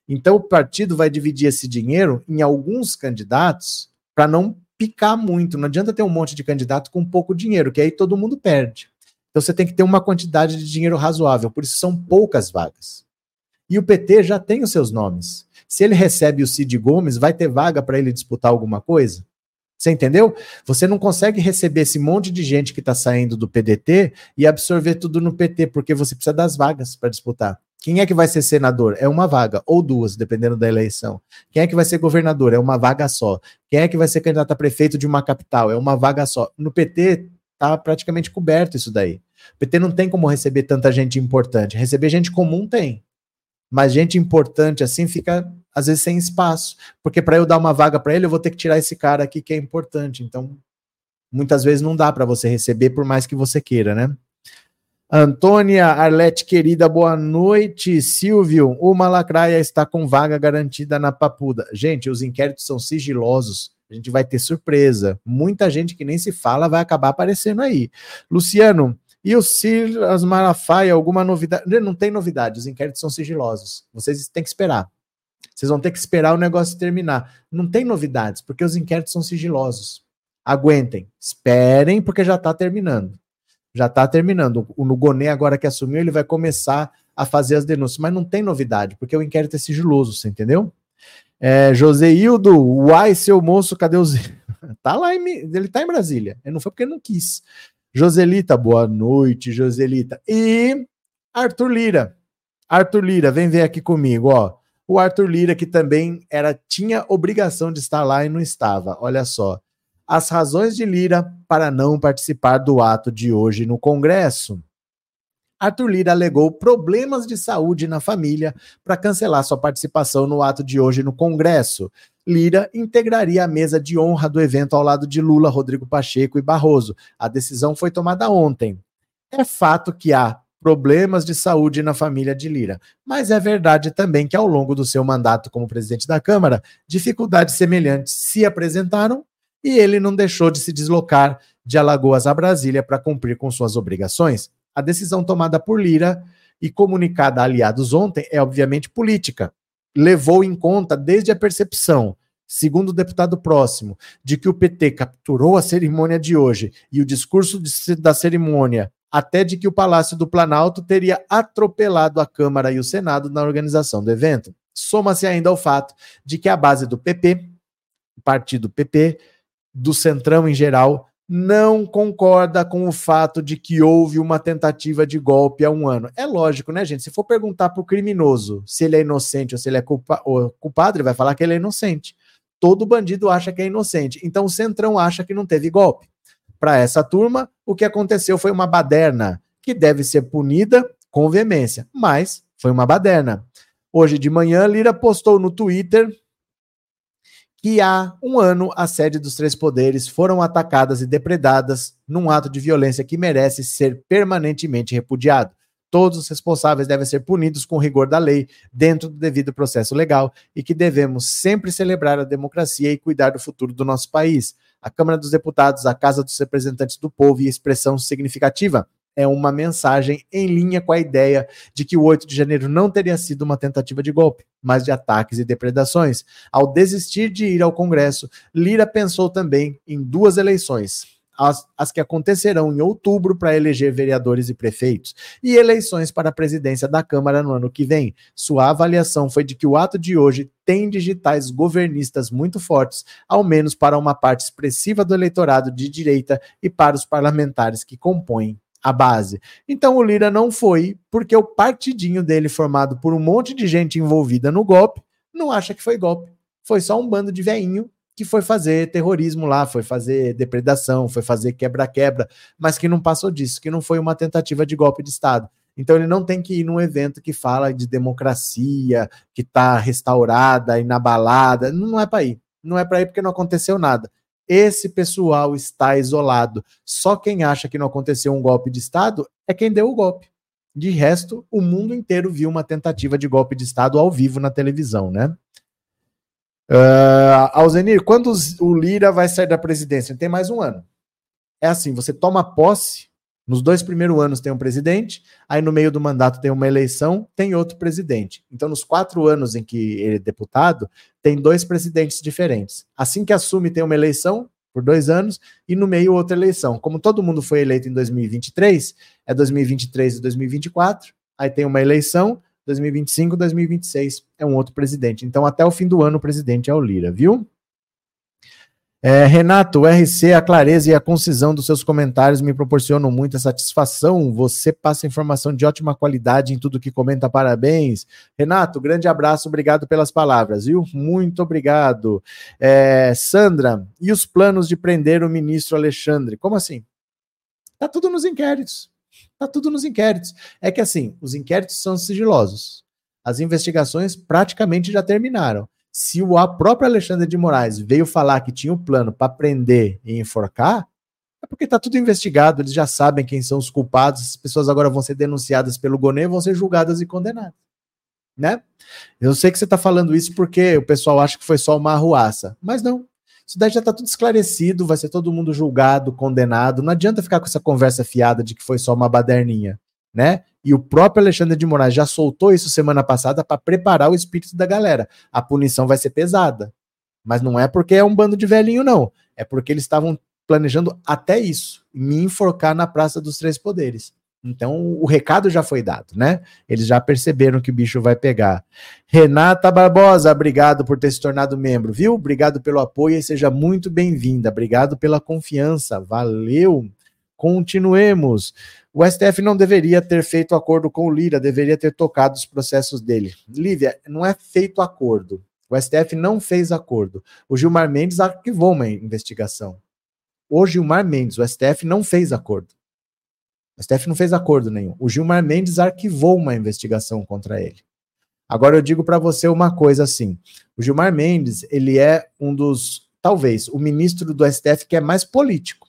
Então o partido vai dividir esse dinheiro em alguns candidatos para não picar muito. Não adianta ter um monte de candidato com pouco dinheiro, que aí todo mundo perde. Então você tem que ter uma quantidade de dinheiro razoável, por isso são poucas vagas. E o PT já tem os seus nomes. Se ele recebe o Cid Gomes, vai ter vaga para ele disputar alguma coisa? Você entendeu? Você não consegue receber esse monte de gente que está saindo do PDT e absorver tudo no PT, porque você precisa das vagas para disputar. Quem é que vai ser senador? É uma vaga, ou duas, dependendo da eleição. Quem é que vai ser governador? É uma vaga só. Quem é que vai ser candidato a prefeito de uma capital? É uma vaga só. No PT, tá praticamente coberto isso daí. O PT não tem como receber tanta gente importante. Receber gente comum tem. Mas gente importante assim fica, às vezes, sem espaço. Porque para eu dar uma vaga para ele, eu vou ter que tirar esse cara aqui que é importante. Então, muitas vezes não dá para você receber, por mais que você queira, né? Antônia Arlete, querida, boa noite. Silvio, o Malacraia está com vaga garantida na Papuda. Gente, os inquéritos são sigilosos. A gente vai ter surpresa. Muita gente que nem se fala vai acabar aparecendo aí. Luciano, e o Silas Malafaia, alguma novidade? Não tem novidade, os inquéritos são sigilosos. Vocês têm que esperar. Vocês vão ter que esperar o negócio terminar. Não tem novidades, porque os inquéritos são sigilosos. Aguentem, esperem, porque já está terminando já está terminando. O Nugonê, agora que assumiu, ele vai começar a fazer as denúncias, mas não tem novidade, porque o inquérito é sigiloso, você entendeu? É, Joseildo, uai, seu moço, cadê os. tá lá, em... ele tá em Brasília. Ele não foi porque não quis. Joselita, boa noite, Joselita. E Arthur Lira. Arthur Lira, vem ver aqui comigo, ó. o Arthur Lira, que também era tinha obrigação de estar lá e não estava. Olha só. As razões de Lira para não participar do ato de hoje no Congresso. Arthur Lira alegou problemas de saúde na família para cancelar sua participação no ato de hoje no Congresso. Lira integraria a mesa de honra do evento ao lado de Lula, Rodrigo Pacheco e Barroso. A decisão foi tomada ontem. É fato que há problemas de saúde na família de Lira. Mas é verdade também que, ao longo do seu mandato como presidente da Câmara, dificuldades semelhantes se apresentaram e ele não deixou de se deslocar de Alagoas a Brasília para cumprir com suas obrigações. A decisão tomada por Lira e comunicada a aliados ontem é, obviamente, política. Levou em conta desde a percepção segundo o deputado próximo, de que o PT capturou a cerimônia de hoje e o discurso de, da cerimônia até de que o Palácio do Planalto teria atropelado a Câmara e o Senado na organização do evento. Soma-se ainda ao fato de que a base do PP, partido PP, do Centrão em geral, não concorda com o fato de que houve uma tentativa de golpe há um ano. É lógico, né, gente? Se for perguntar para o criminoso se ele é inocente ou se ele é culpa culpado, ele vai falar que ele é inocente. Todo bandido acha que é inocente. Então o Centrão acha que não teve golpe para essa turma, o que aconteceu foi uma baderna, que deve ser punida com veemência, mas foi uma baderna. Hoje de manhã, Lira postou no Twitter que há um ano as sedes dos três poderes foram atacadas e depredadas num ato de violência que merece ser permanentemente repudiado. Todos os responsáveis devem ser punidos com rigor da lei, dentro do devido processo legal, e que devemos sempre celebrar a democracia e cuidar do futuro do nosso país a Câmara dos Deputados, a Casa dos Representantes do Povo e expressão significativa. É uma mensagem em linha com a ideia de que o 8 de janeiro não teria sido uma tentativa de golpe, mas de ataques e depredações. Ao desistir de ir ao Congresso, Lira pensou também em duas eleições, as, as que acontecerão em outubro para eleger vereadores e prefeitos, e eleições para a presidência da Câmara no ano que vem. Sua avaliação foi de que o ato de hoje tem digitais governistas muito fortes, ao menos para uma parte expressiva do eleitorado de direita e para os parlamentares que compõem a base. Então o Lira não foi, porque o partidinho dele, formado por um monte de gente envolvida no golpe, não acha que foi golpe. Foi só um bando de veinho que foi fazer terrorismo lá, foi fazer depredação, foi fazer quebra-quebra, mas que não passou disso, que não foi uma tentativa de golpe de Estado. Então ele não tem que ir num evento que fala de democracia, que está restaurada, inabalada, não é para ir. Não é para ir porque não aconteceu nada. Esse pessoal está isolado. Só quem acha que não aconteceu um golpe de Estado é quem deu o golpe. De resto, o mundo inteiro viu uma tentativa de golpe de Estado ao vivo na televisão, né? Uh, Alzenir, quando o Lira vai sair da presidência? Tem mais um ano. É assim: você toma posse, nos dois primeiros anos tem um presidente, aí no meio do mandato tem uma eleição, tem outro presidente. Então, nos quatro anos em que ele é deputado, tem dois presidentes diferentes. Assim que assume, tem uma eleição por dois anos e no meio outra eleição. Como todo mundo foi eleito em 2023, é 2023 e 2024, aí tem uma eleição 2025, 2026 é um outro presidente. Então, até o fim do ano, o presidente é o Lira, viu? É, Renato, o RC, a clareza e a concisão dos seus comentários me proporcionam muita satisfação. Você passa informação de ótima qualidade em tudo que comenta. Parabéns. Renato, grande abraço, obrigado pelas palavras, viu? Muito obrigado. É, Sandra, e os planos de prender o ministro Alexandre? Como assim? Tá tudo nos inquéritos. Está tudo nos inquéritos. É que assim, os inquéritos são sigilosos. As investigações praticamente já terminaram. Se o próprio Alexandre de Moraes veio falar que tinha um plano para prender e enforcar, é porque está tudo investigado, eles já sabem quem são os culpados, as pessoas agora vão ser denunciadas pelo Gonê, vão ser julgadas e condenadas. Né? Eu sei que você está falando isso porque o pessoal acha que foi só uma arruaça, mas não. Isso daí já está tudo esclarecido, vai ser todo mundo julgado, condenado. Não adianta ficar com essa conversa fiada de que foi só uma baderninha, né? E o próprio Alexandre de Moraes já soltou isso semana passada para preparar o espírito da galera. A punição vai ser pesada. Mas não é porque é um bando de velhinho, não. É porque eles estavam planejando até isso, me enforcar na Praça dos Três Poderes. Então o recado já foi dado, né? Eles já perceberam que o bicho vai pegar. Renata Barbosa, obrigado por ter se tornado membro, viu? Obrigado pelo apoio e seja muito bem-vinda. Obrigado pela confiança. Valeu. Continuemos. O STF não deveria ter feito acordo com o Lira, deveria ter tocado os processos dele. Lívia, não é feito acordo. O STF não fez acordo. O Gilmar Mendes arquivou uma investigação. O Gilmar Mendes, o STF não fez acordo. O STF não fez acordo nenhum. O Gilmar Mendes arquivou uma investigação contra ele. Agora eu digo para você uma coisa assim: o Gilmar Mendes, ele é um dos, talvez, o ministro do STF que é mais político.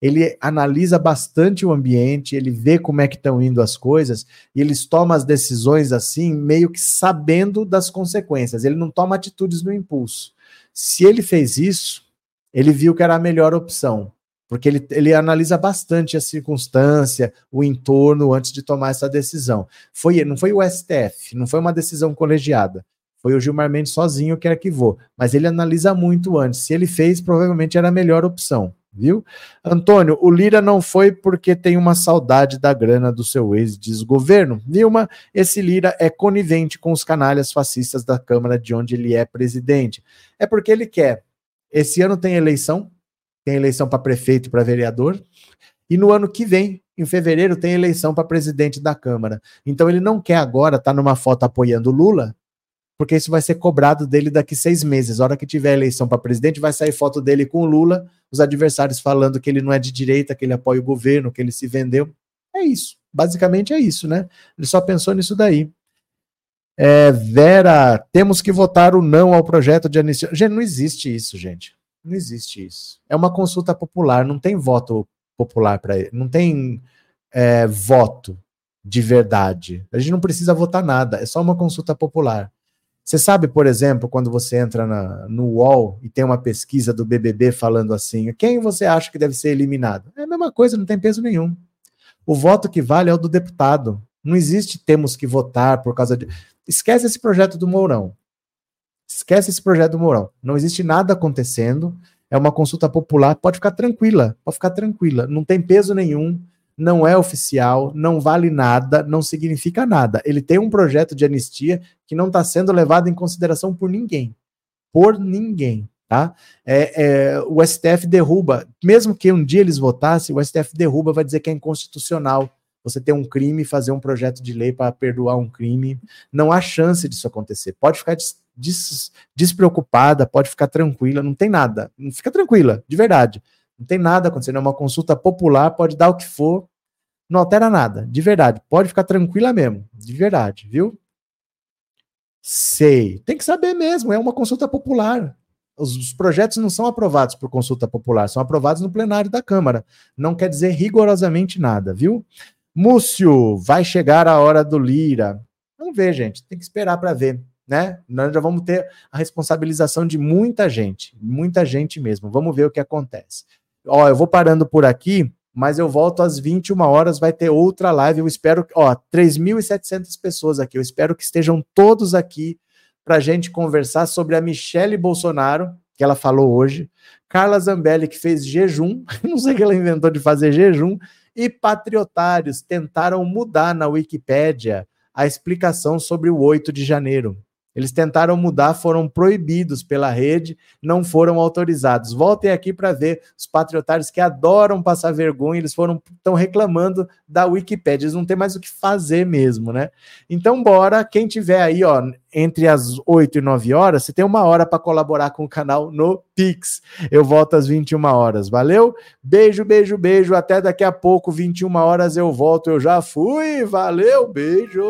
Ele analisa bastante o ambiente, ele vê como é que estão indo as coisas e eles tomam as decisões assim, meio que sabendo das consequências. Ele não toma atitudes no impulso. Se ele fez isso, ele viu que era a melhor opção porque ele, ele analisa bastante a circunstância, o entorno antes de tomar essa decisão. Foi, não foi o STF, não foi uma decisão colegiada. Foi o Gilmar Mendes sozinho que arquivou, mas ele analisa muito antes. Se ele fez, provavelmente era a melhor opção, viu? Antônio, o Lira não foi porque tem uma saudade da grana do seu ex-desgoverno. Vilma, esse Lira é conivente com os canalhas fascistas da Câmara de onde ele é presidente. É porque ele quer. Esse ano tem eleição, tem eleição para prefeito e para vereador. E no ano que vem, em fevereiro, tem eleição para presidente da Câmara. Então ele não quer agora estar tá numa foto apoiando Lula, porque isso vai ser cobrado dele daqui seis meses. A hora que tiver eleição para presidente, vai sair foto dele com Lula, os adversários falando que ele não é de direita, que ele apoia o governo, que ele se vendeu. É isso. Basicamente é isso, né? Ele só pensou nisso daí. É, Vera, temos que votar o não ao projeto de anistia. Gente, não existe isso, gente. Não existe isso. É uma consulta popular, não tem voto popular para ele, não tem é, voto de verdade. A gente não precisa votar nada, é só uma consulta popular. Você sabe, por exemplo, quando você entra na, no UOL e tem uma pesquisa do BBB falando assim: quem você acha que deve ser eliminado? É a mesma coisa, não tem peso nenhum. O voto que vale é o do deputado. Não existe temos que votar por causa de. Esquece esse projeto do Mourão. Esquece esse projeto do Mourão. Não existe nada acontecendo. É uma consulta popular. Pode ficar tranquila. Pode ficar tranquila. Não tem peso nenhum. Não é oficial. Não vale nada. Não significa nada. Ele tem um projeto de anistia que não está sendo levado em consideração por ninguém. Por ninguém. Tá? É, é, o STF derruba, mesmo que um dia eles votassem, o STF derruba, vai dizer que é inconstitucional você ter um crime fazer um projeto de lei para perdoar um crime. Não há chance disso acontecer. Pode ficar des, des, despreocupada, pode ficar tranquila, não tem nada. Fica tranquila, de verdade. Não tem nada acontecendo. É uma consulta popular, pode dar o que for, não altera nada, de verdade. Pode ficar tranquila mesmo, de verdade, viu? Sei. Tem que saber mesmo, é uma consulta popular. Os, os projetos não são aprovados por consulta popular, são aprovados no plenário da Câmara. Não quer dizer rigorosamente nada, viu? Múcio, vai chegar a hora do Lira. Vamos ver, gente. Tem que esperar para ver, né? Nós já vamos ter a responsabilização de muita gente, muita gente mesmo. Vamos ver o que acontece. Ó, eu vou parando por aqui, mas eu volto às 21 horas, vai ter outra live. Eu espero, ó, 3.700 pessoas aqui. Eu espero que estejam todos aqui para a gente conversar sobre a Michelle Bolsonaro, que ela falou hoje, Carla Zambelli, que fez jejum, não sei o que ela inventou de fazer jejum, e patriotários tentaram mudar na Wikipédia a explicação sobre o 8 de janeiro. Eles tentaram mudar, foram proibidos pela rede, não foram autorizados. Voltem aqui para ver os patriotários que adoram passar vergonha, eles foram estão reclamando da Wikipédia, eles não têm mais o que fazer mesmo, né? Então, bora, quem tiver aí, ó, entre as 8 e 9 horas, você tem uma hora para colaborar com o canal no Pix. Eu volto às 21 horas. Valeu? Beijo, beijo, beijo. Até daqui a pouco, 21 horas eu volto. Eu já fui. Valeu, beijo.